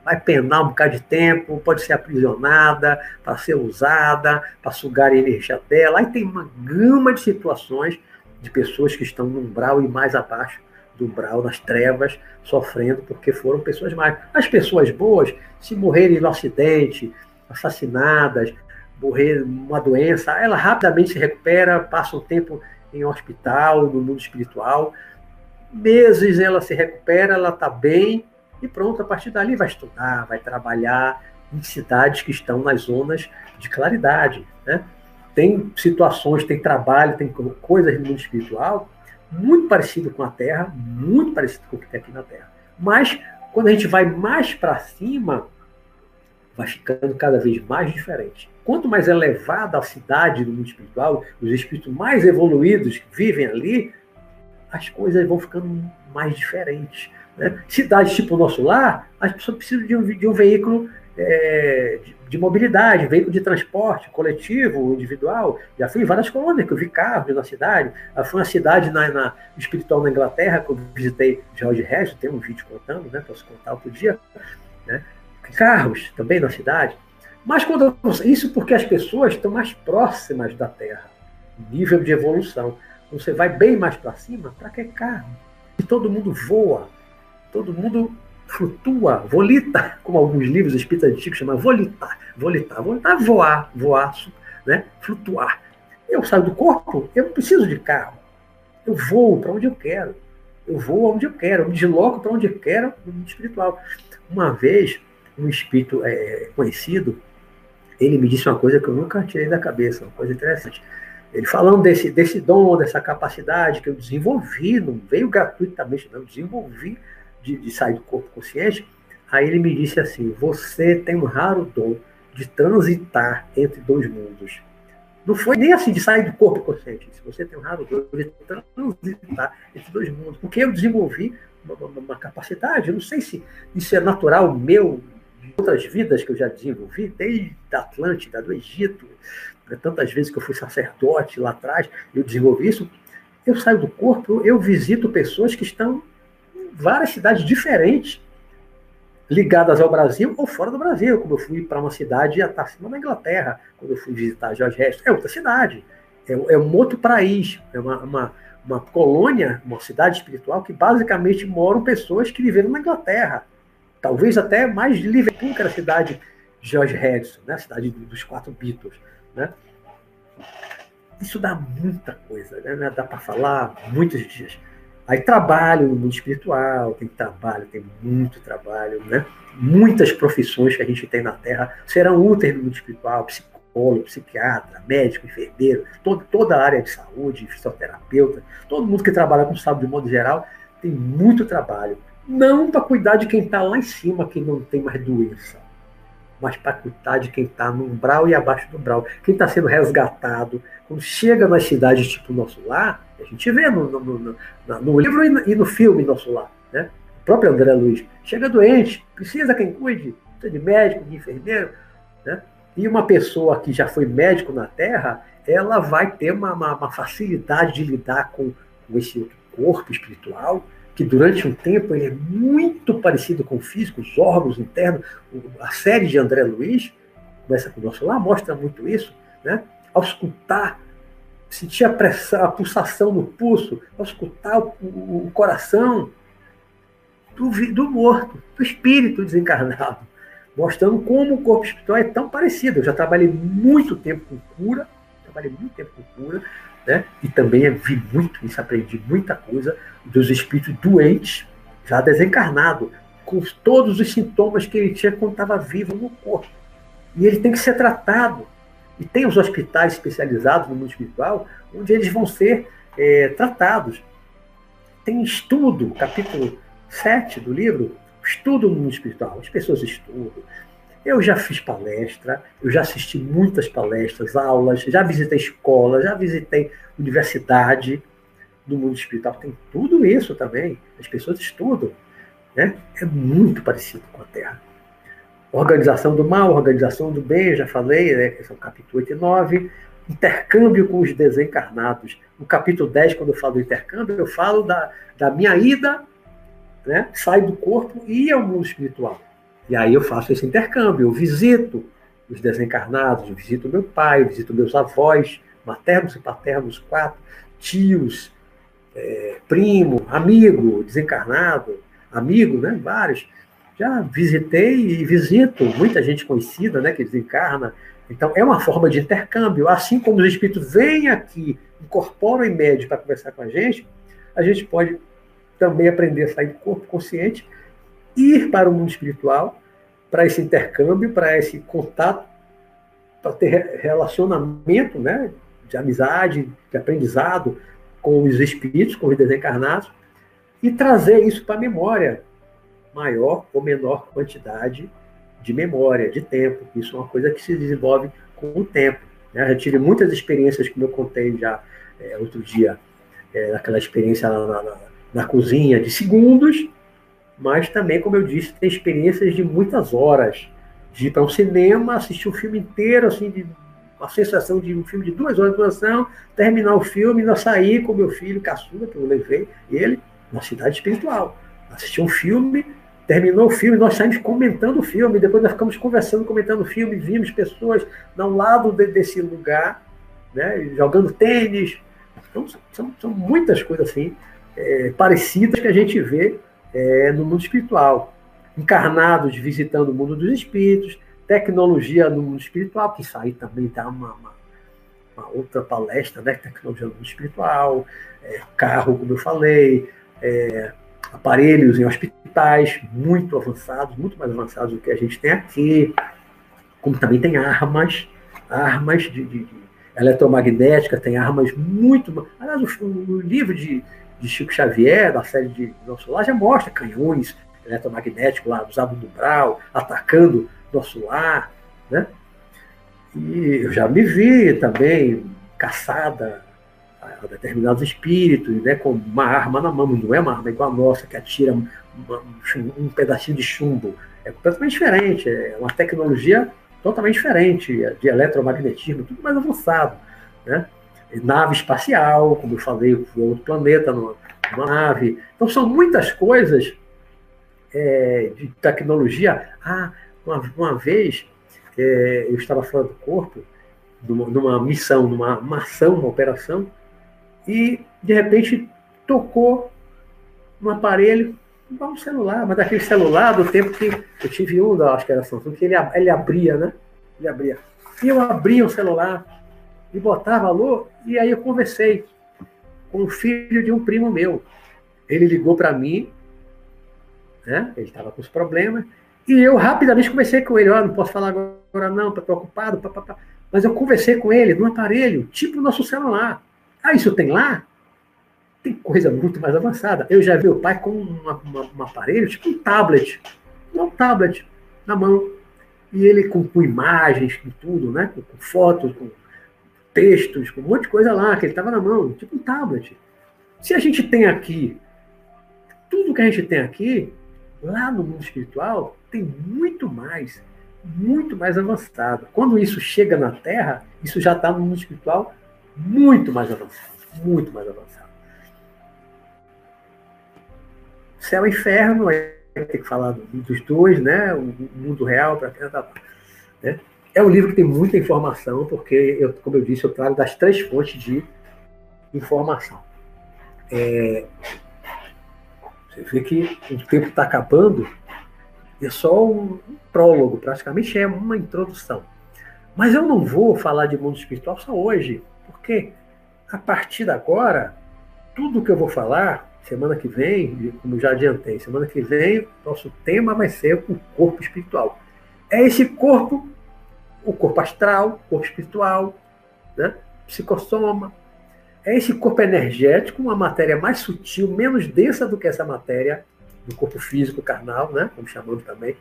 vai penar um bocado de tempo, pode ser aprisionada, para ser usada, para sugar a energia dela. Aí tem uma gama de situações de pessoas que estão no umbral e mais abaixo do umbral, nas trevas, sofrendo porque foram pessoas más. As pessoas boas, se morrerem no acidente, assassinadas, morrer uma doença, ela rapidamente se recupera, passa um tempo em hospital, no mundo espiritual. Meses ela se recupera, ela está bem, e pronto, a partir dali vai estudar, vai trabalhar em cidades que estão nas zonas de claridade. Né? Tem situações, tem trabalho, tem coisas no mundo espiritual muito parecido com a Terra, muito parecido com o que tem aqui na Terra. Mas quando a gente vai mais para cima, vai ficando cada vez mais diferente. Quanto mais elevada a cidade do mundo espiritual, os espíritos mais evoluídos que vivem ali, as coisas vão ficando mais diferentes. Né? Cidades tipo o nosso lar, as pessoas precisam de um, de um veículo é, de, de, mobilidade, veículo de transporte coletivo, individual. Já fui em várias colônias, que eu vi carros na cidade. Eu fui uma cidade na, na, espiritual na Inglaterra, que eu visitei George Resto, tem um vídeo contando, né? Posso contar outro dia. Né? Carros também na cidade. Mas quando isso porque as pessoas estão mais próximas da Terra, nível de evolução. Você vai bem mais para cima, para que carro? E todo mundo voa, todo mundo flutua, volita, como alguns livros espíritas antigos chamam, volitar, volitar, volitar, voar, voar, né? flutuar. Eu saio do corpo, eu não preciso de carro. Eu voo para onde eu quero. Eu vou aonde eu quero, eu me desloco para onde eu quero no mundo espiritual. Uma vez, um espírito é, conhecido, ele me disse uma coisa que eu nunca tirei da cabeça, uma coisa interessante. Ele falando desse, desse dom, dessa capacidade que eu desenvolvi, não veio gratuitamente, não, eu desenvolvi de, de sair do corpo consciente, aí ele me disse assim: Você tem um raro dom de transitar entre dois mundos. Não foi nem assim de sair do corpo consciente. Se você tem um raro dom de transitar entre dois mundos, porque eu desenvolvi uma, uma, uma capacidade. Eu não sei se isso é natural meu, de outras vidas que eu já desenvolvi, desde a Atlântida, do Egito, né, tantas vezes que eu fui sacerdote lá atrás, eu desenvolvi isso. Eu saio do corpo, eu visito pessoas que estão várias cidades diferentes ligadas ao Brasil ou fora do Brasil, como eu fui para uma cidade acima da Inglaterra, quando eu fui visitar Jorge Resto. É outra cidade, é, é um outro país, é uma, uma, uma, colônia, uma cidade espiritual que basicamente moram pessoas que viveram na Inglaterra. Talvez até mais de Liverpool, que era a cidade de George Harrison, né? a cidade dos quatro Beatles. Né? Isso dá muita coisa, né? dá para falar muitos dias. Aí trabalho no mundo espiritual, tem trabalho, tem muito trabalho, né? Muitas profissões que a gente tem na Terra serão úteis no mundo espiritual, psicólogo, psiquiatra, médico, enfermeiro, todo, toda a área de saúde, fisioterapeuta, todo mundo que trabalha com saúde de modo geral tem muito trabalho. Não para cuidar de quem está lá em cima, que não tem mais doença, mas para cuidar de quem está no umbral e abaixo do umbral, quem está sendo resgatado. Quando chega nas cidades tipo o nosso lar, a gente vê no, no, no, no livro e no, e no, filme Nosso Lar. Né? O próprio André Luiz chega doente, precisa quem cuide, precisa de médico, de enfermeiro. Né? E uma pessoa que já foi médico na Terra, ela vai ter uma, uma, uma facilidade de lidar com, com esse corpo espiritual, que durante um tempo ele é muito parecido com o físico, os órgãos internos. A série de André Luiz, começa com o nosso lá, mostra muito isso. Né? Ao escutar sentir a, pressão, a pulsação no pulso, ao escutar o, o, o coração do, do, morto, do espírito desencarnado, mostrando como o corpo espiritual é tão parecido. Eu já trabalhei muito tempo com cura, trabalhei muito tempo com cura, né? e também vi muito isso, aprendi muita coisa dos espíritos doentes, já desencarnado, com todos os sintomas que ele tinha quando estava vivo no corpo. E ele tem que ser tratado e tem os hospitais especializados no mundo espiritual, onde eles vão ser é, tratados. Tem estudo, capítulo 7 do livro, estudo no mundo espiritual. As pessoas estudam. Eu já fiz palestra, eu já assisti muitas palestras, aulas, já visitei escola, já visitei universidade no mundo espiritual. Tem tudo isso também. As pessoas estudam. Né? É muito parecido com a Terra. Organização do mal, organização do bem, já falei, né, que são capítulo 8 e 9. Intercâmbio com os desencarnados. No capítulo 10, quando eu falo do intercâmbio, eu falo da, da minha ida, né, saio do corpo e ir ao mundo espiritual. E aí eu faço esse intercâmbio, eu visito os desencarnados, eu visito meu pai, eu visito meus avós, maternos e paternos, quatro, tios, é, primo, amigo, desencarnado, amigo, né, vários já visitei e visito muita gente conhecida, né, que desencarna. Então, é uma forma de intercâmbio. Assim como os espíritos vêm aqui, incorporam em médio para conversar com a gente, a gente pode também aprender a sair do corpo consciente, ir para o mundo espiritual, para esse intercâmbio, para esse contato, para ter relacionamento, né, de amizade, de aprendizado com os espíritos, com os desencarnados, e trazer isso para a memória, maior ou menor quantidade de memória, de tempo. Isso é uma coisa que se desenvolve com o tempo. Né? Eu tive muitas experiências, como eu contei já é, outro dia, é, aquela experiência na, na, na, cozinha de segundos, mas também, como eu disse, tem experiências de muitas horas, de ir para um cinema, assistir o um filme inteiro, assim, de a sensação de um filme de duas horas de duração, terminar o filme, nós sair com meu filho caçula, que eu levei ele, na cidade espiritual. Assistir um filme, terminou o filme, nós saímos comentando o filme, depois nós ficamos conversando, comentando o filme, vimos pessoas ao lado de, desse lugar, né, jogando tênis. Então, são, são muitas coisas assim, é, parecidas que a gente vê é, no mundo espiritual. Encarnados visitando o mundo dos espíritos, tecnologia no mundo espiritual, que isso aí também dá uma, uma, uma outra palestra, né? Tecnologia no mundo espiritual, é, carro, como eu falei, é, aparelhos em hospitais muito avançados, muito mais avançados do que a gente tem aqui, como também tem armas, armas de, de, de eletromagnética, tem armas muito. Aliás, o, o livro de, de, Chico Xavier, da série de Nosso Lar, já mostra canhões eletromagnéticos lá usados no Brau, atacando nosso lar, né? E eu já me vi também caçada a determinados espíritos, né, com uma arma na mão, não é uma arma igual a nossa, que atira um, um pedacinho de chumbo. É completamente diferente, é uma tecnologia totalmente diferente, de eletromagnetismo, tudo mais avançado. Né? Nave espacial, como eu falei, outro planeta numa, nave. Então, são muitas coisas é, de tecnologia. Ah, uma, uma vez é, eu estava fora do corpo, numa, numa missão, numa uma ação, uma operação, e de repente tocou um aparelho, um celular, mas daquele celular do tempo que eu tive um, da, acho que era Samsung, que ele, ele abria, né? Ele abria. E eu abria o celular e botava alô, e aí eu conversei com o filho de um primo meu. Ele ligou para mim, né? Ele estava com os problemas, e eu rapidamente conversei com ele, ó, oh, não posso falar agora não, estou ocupado, pá, pá, pá. mas eu conversei com ele num aparelho, tipo nosso celular. Ah, isso tem lá? Tem coisa muito mais avançada. Eu já vi o pai com uma, uma, um aparelho, tipo um tablet, um tablet na mão. E ele com, com imagens, com tudo, né? Com, com, fotos, com textos, com um monte de coisa lá, que ele estava na mão, tipo um tablet. Se a gente tem aqui, tudo que a gente tem aqui, lá no mundo espiritual, tem muito mais, muito mais avançado. Quando isso chega na Terra, isso já está no mundo espiritual muito mais avançado, muito mais avançado. Céu e inferno, é tem que falar dos dois, né? O mundo real para cá, né? É um livro que tem muita informação, porque, eu, como eu disse, eu trago das três fontes de informação. É, você vê que o tempo está acabando, é só um prólogo, praticamente é uma introdução. Mas eu não vou falar de mundo espiritual só hoje, porque a partir de agora, tudo que eu vou falar, semana que vem, como já adiantei, semana que vem, nosso tema vai ser o corpo espiritual. É esse corpo, o corpo astral, o corpo espiritual, né? psicossoma. É esse corpo energético, uma matéria mais sutil, menos densa do que essa matéria do corpo físico carnal, né? Como chamamos também.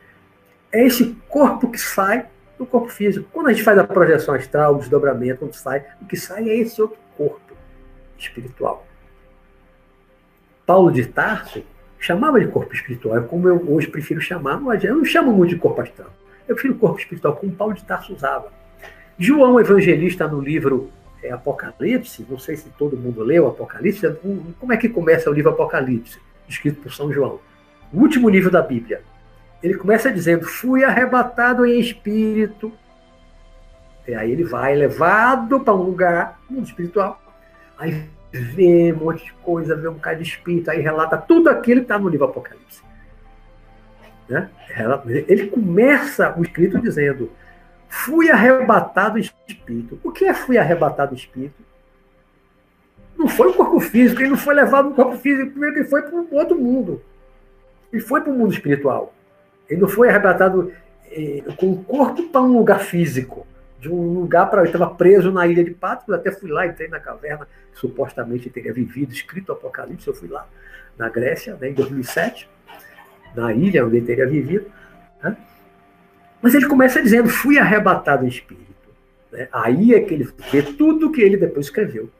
É esse corpo que sai do corpo físico. Quando a gente faz a projeção astral, o desdobramento, quando sai, o que sai é esse outro corpo espiritual. Paulo de Tarso chamava de corpo espiritual, é como eu hoje prefiro chamar, mas eu não chamo muito de corpo astral. Eu prefiro corpo espiritual, como Paulo de Tarso usava. João Evangelista, no livro é, Apocalipse, não sei se todo mundo leu Apocalipse, como é que começa o livro Apocalipse, escrito por São João? o último livro da Bíblia. Ele começa dizendo: Fui arrebatado em espírito. E aí ele vai levado para um lugar, mundo espiritual. Aí vê um monte de coisa, vê um bocado de espírito, aí relata tudo aquilo que está no livro Apocalipse. Né? Ele começa o escrito dizendo: Fui arrebatado espírito. O que é fui arrebatado espírito? Não foi o corpo físico, ele não foi levado no corpo físico, primeiro ele foi para um outro mundo. Ele foi para o mundo espiritual. Ele não foi arrebatado eh, com o corpo para um lugar físico, de um lugar para. Ele estava preso na ilha de Patmos, até fui lá, entrei na caverna, supostamente teria vivido, escrito o Apocalipse, eu fui lá na Grécia, né, em 2007, na ilha onde ele teria vivido. Né? Mas ele começa dizendo: fui arrebatado em espírito. Né? Aí é que ele vê tudo que ele depois escreveu.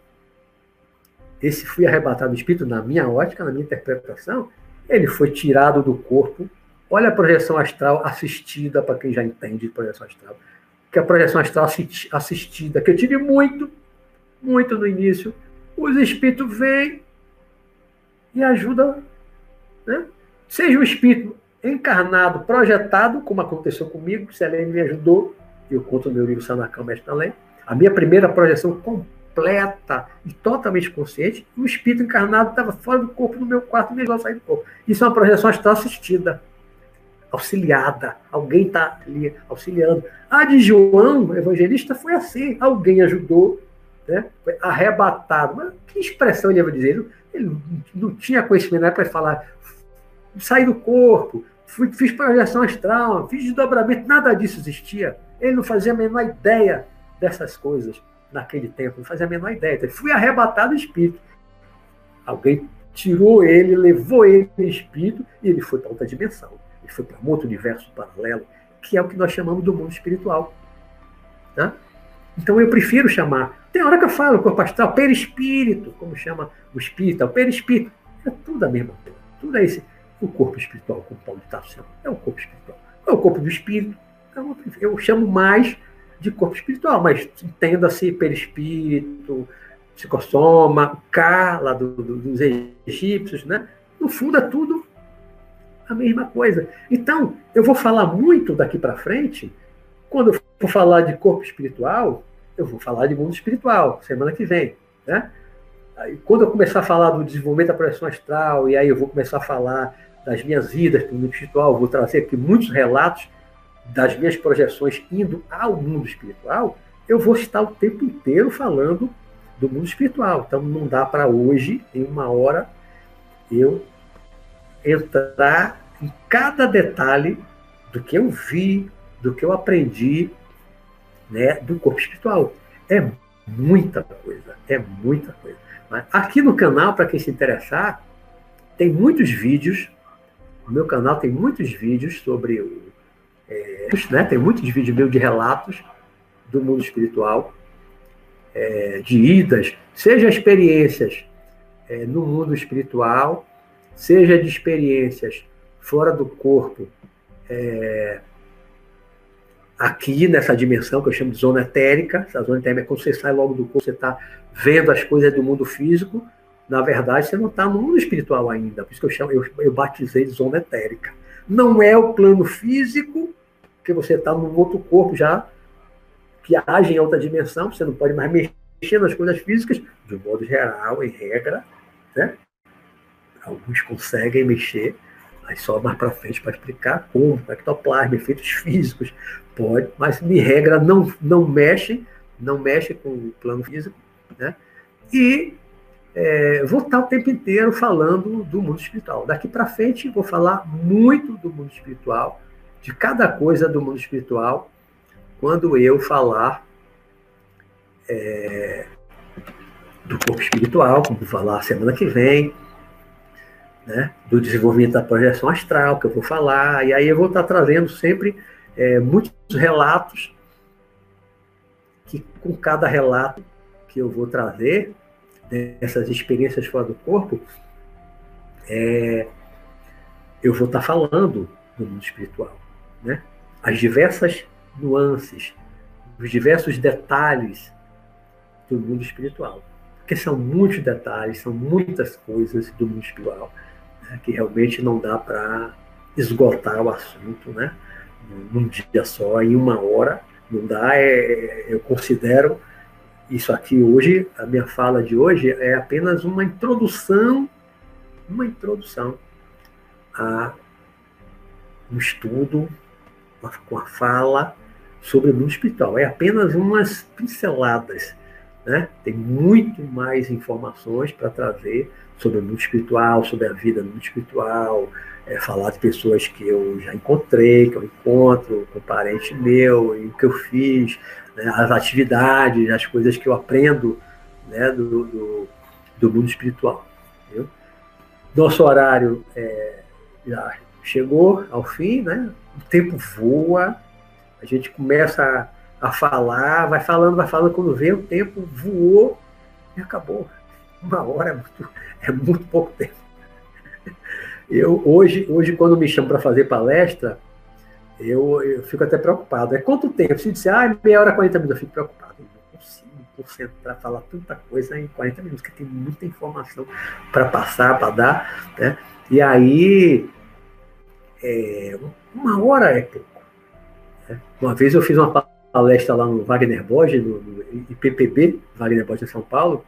Esse fui arrebatado em espírito, na minha ótica, na minha interpretação, ele foi tirado do corpo Olha a projeção astral assistida, para quem já entende de projeção astral. Que a projeção astral assistida, que eu tive muito, muito no início, os espíritos vêm e ajudam, né? Seja o espírito encarnado, projetado, como aconteceu comigo, Selene me ajudou, eu conto no meu livro Sanacão Mestre Além, a minha primeira projeção completa e totalmente consciente, o espírito encarnado estava fora do corpo no meu quarto, me sair do corpo. Isso é uma projeção astral assistida, auxiliada. Alguém está ali auxiliando. A de João, evangelista, foi assim. Alguém ajudou, né? foi arrebatado. Mas que expressão ele ia dizer? Ele não tinha conhecimento para falar, sair do corpo, fui, fiz projeção astral, fiz desdobramento, nada disso existia. Ele não fazia a menor ideia dessas coisas naquele tempo, não fazia a menor ideia. Então, fui arrebatado espírito. Alguém tirou ele, levou ele espírito e ele foi para outra dimensão. Ele foi para um outro universo paralelo, que é o que nós chamamos do mundo espiritual. Tá? Então eu prefiro chamar. Tem hora que eu falo corpo astral, perispírito, como chama o espírito, o perispírito. É tudo a mesma coisa. Tudo é esse. O corpo espiritual, como Paulo está sendo, é o corpo espiritual. É o corpo do espírito. Então, eu chamo mais de corpo espiritual, mas entenda-se perispírito, psicossoma, K lá do, do, dos egípcios, né? No fundo é tudo a mesma coisa. Então, eu vou falar muito daqui para frente, quando eu for falar de corpo espiritual, eu vou falar de mundo espiritual, semana que vem, né? Quando eu começar a falar do desenvolvimento da projeção astral, e aí eu vou começar a falar das minhas vidas para o mundo espiritual, vou trazer aqui muitos relatos das minhas projeções indo ao mundo espiritual, eu vou estar o tempo inteiro falando do mundo espiritual. Então não dá para hoje, em uma hora, eu entrar em cada detalhe do que eu vi, do que eu aprendi, né, do corpo espiritual. É muita coisa, é muita coisa. Aqui no canal, para quem se interessar, tem muitos vídeos. No meu canal tem muitos vídeos sobre o é, né? Tem muitos vídeos meus de relatos do mundo espiritual, é, de idas, seja experiências é, no mundo espiritual, seja de experiências fora do corpo, é, aqui nessa dimensão que eu chamo de zona etérica. Essa zona etérica é quando você sai logo do corpo, você está vendo as coisas do mundo físico. Na verdade, você não está no mundo espiritual ainda. Por isso que eu, chamo, eu, eu batizei de zona etérica. Não é o plano físico, que você está num outro corpo já, que age em outra dimensão, você não pode mais mexer nas coisas físicas, de um modo geral, em regra, né? Alguns conseguem mexer, mas só mais para frente para explicar como, ectoplasma, efeitos físicos, pode, mas em regra não, não mexe, não mexe com o plano físico, né? E é, vou estar o tempo inteiro falando do mundo espiritual. Daqui para frente, vou falar muito do mundo espiritual, de cada coisa do mundo espiritual, quando eu falar é, do corpo espiritual, como vou falar semana que vem, né, do desenvolvimento da projeção astral, que eu vou falar, e aí eu vou estar trazendo sempre é, muitos relatos, que com cada relato que eu vou trazer, dessas experiências fora do corpo, é, eu vou estar falando do mundo espiritual. Né? As diversas nuances, os diversos detalhes do mundo espiritual. Porque são muitos detalhes, são muitas coisas do mundo espiritual né? que realmente não dá para esgotar o assunto né? num dia só, em uma hora. Não dá, é, é eu considero isso aqui hoje, a minha fala de hoje é apenas uma introdução, uma introdução a um estudo com a fala sobre o mundo espiritual. É apenas umas pinceladas, né? Tem muito mais informações para trazer sobre o mundo espiritual, sobre a vida no mundo espiritual, é, falar de pessoas que eu já encontrei, que eu encontro, com parente meu, e o que eu fiz, né, as atividades, as coisas que eu aprendo né, do, do, do mundo espiritual. Entendeu? Nosso horário é, já chegou ao fim, né? o tempo voa, a gente começa a, a falar, vai falando, vai falando, quando vê o tempo voou e acabou. Uma hora é muito, é muito pouco tempo. eu hoje, hoje quando me chamam para fazer palestra, eu, eu fico até preocupado. É quanto tempo? Se disser, ah, meia hora, 40 minutos, eu fico preocupado. Eu não consigo concentrar, falar tanta coisa em 40 minutos, porque tem muita informação para passar, para dar. Né? E aí, é, uma hora é pouco. Né? Uma vez eu fiz uma palestra lá no Wagner Borges, no, no IPPB, Wagner Borges de São Paulo,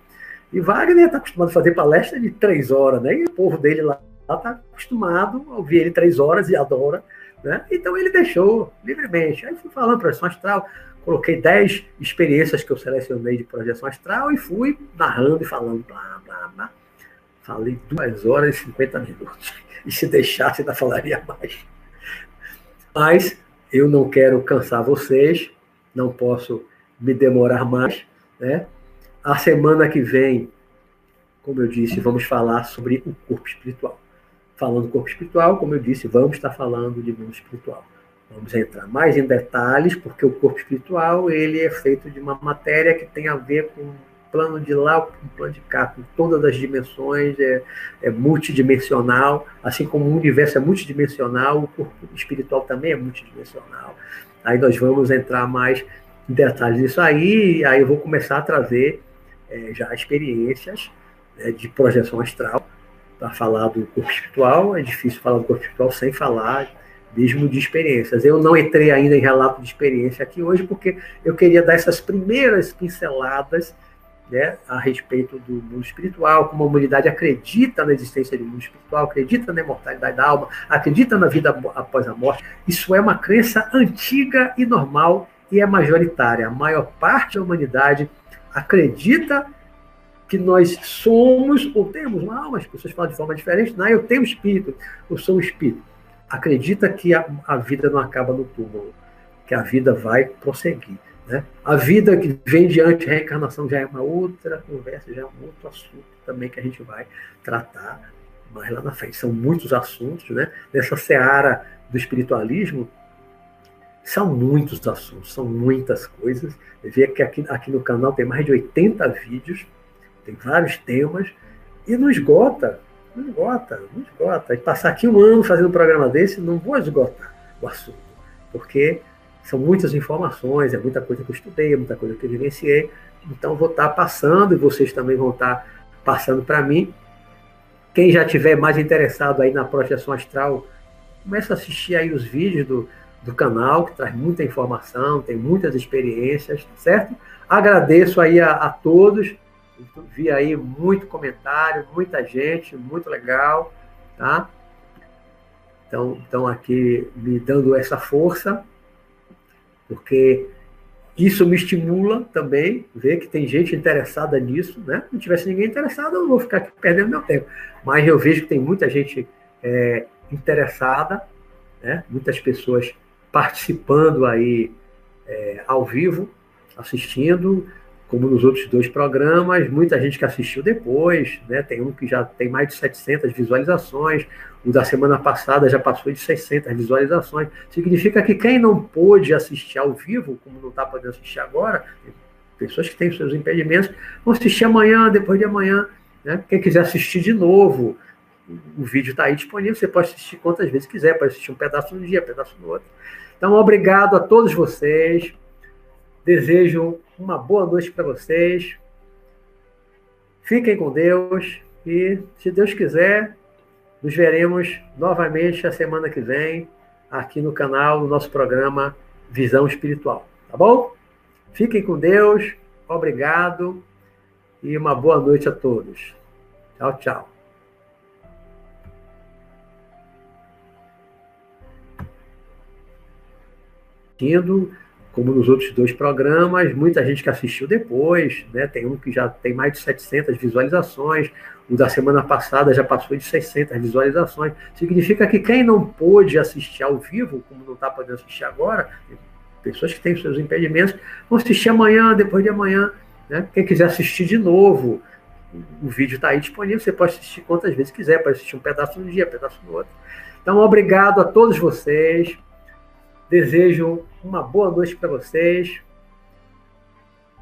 e Wagner está acostumado a fazer palestra de três horas, né? E o povo dele lá está acostumado a ouvir ele três horas e adora. Né? Então ele deixou livremente. Aí fui falando projeção astral, coloquei dez experiências que eu selecionei de projeção astral e fui narrando e falando, blá, blá, blá. Falei duas horas e 50 minutos. E se deixasse, ainda falaria mais. Mas eu não quero cansar vocês, não posso me demorar mais. Né? A semana que vem, como eu disse, vamos falar sobre o corpo espiritual falando do corpo espiritual, como eu disse, vamos estar falando de mundo espiritual. Vamos entrar mais em detalhes, porque o corpo espiritual ele é feito de uma matéria que tem a ver com plano de lá, com plano de cá, com todas as dimensões, é, é multidimensional, assim como o universo é multidimensional, o corpo espiritual também é multidimensional. Aí nós vamos entrar mais em detalhes disso aí, aí eu vou começar a trazer é, já experiências né, de projeção astral, para falar do corpo espiritual, é difícil falar do corpo espiritual sem falar mesmo de experiências. Eu não entrei ainda em relato de experiência aqui hoje, porque eu queria dar essas primeiras pinceladas né, a respeito do mundo espiritual, como a humanidade acredita na existência do mundo espiritual, acredita na imortalidade da alma, acredita na vida após a morte. Isso é uma crença antiga e normal e é majoritária. A maior parte da humanidade acredita que nós somos ou temos uma alma, as pessoas falam de forma diferente, não, eu tenho espírito, eu sou um espírito. Acredita que a, a vida não acaba no túmulo, que a vida vai prosseguir. Né? A vida que vem diante, a reencarnação já é uma outra conversa, já é um outro assunto também que a gente vai tratar mais lá na frente. São muitos assuntos, né? Nessa seara do espiritualismo, são muitos assuntos, são muitas coisas. Vê que aqui, aqui no canal tem mais de 80 vídeos tem vários temas, e não esgota, não esgota, não esgota. E passar aqui um ano fazendo um programa desse, não vou esgotar o assunto, porque são muitas informações, é muita coisa que eu estudei, é muita coisa que eu vivenciei, então vou estar passando, e vocês também vão estar passando para mim. Quem já tiver mais interessado aí na projeção astral, começa a assistir aí os vídeos do, do canal, que traz muita informação, tem muitas experiências, certo? Agradeço aí a, a todos Vi aí muito comentário, muita gente, muito legal, tá? Então, estão aqui me dando essa força, porque isso me estimula também, ver que tem gente interessada nisso, né? Se não tivesse ninguém interessado, eu não vou ficar aqui perdendo meu tempo. Mas eu vejo que tem muita gente é, interessada, né? Muitas pessoas participando aí é, ao vivo, assistindo, como nos outros dois programas, muita gente que assistiu depois, né? Tem um que já tem mais de 700 visualizações, o da semana passada já passou de 600 visualizações. Significa que quem não pôde assistir ao vivo, como não está podendo assistir agora, pessoas que têm seus impedimentos, vão assistir amanhã, depois de amanhã. Né? Quem quiser assistir de novo, o vídeo está aí disponível, você pode assistir quantas vezes quiser, pode assistir um pedaço no dia, um pedaço no outro. Então, obrigado a todos vocês. Desejo uma boa noite para vocês. Fiquem com Deus e, se Deus quiser, nos veremos novamente a semana que vem aqui no canal, no nosso programa Visão Espiritual. Tá bom? Fiquem com Deus, obrigado e uma boa noite a todos. Tchau, tchau. Indo como nos outros dois programas, muita gente que assistiu depois, né? Tem um que já tem mais de 700 visualizações, o da semana passada já passou de 600 visualizações. Significa que quem não pôde assistir ao vivo, como não está podendo assistir agora, pessoas que têm seus impedimentos, vão assistir amanhã, depois de amanhã. Né? Quem quiser assistir de novo, o vídeo está aí disponível, você pode assistir quantas vezes quiser, pode assistir um pedaço no dia, um pedaço no outro. Então, obrigado a todos vocês. Desejo uma boa noite para vocês.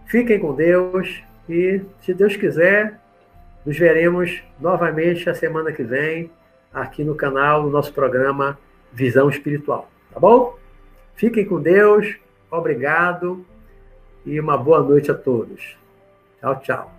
Fiquem com Deus e, se Deus quiser, nos veremos novamente a semana que vem aqui no canal, no nosso programa Visão Espiritual. Tá bom? Fiquem com Deus, obrigado e uma boa noite a todos. Tchau, tchau.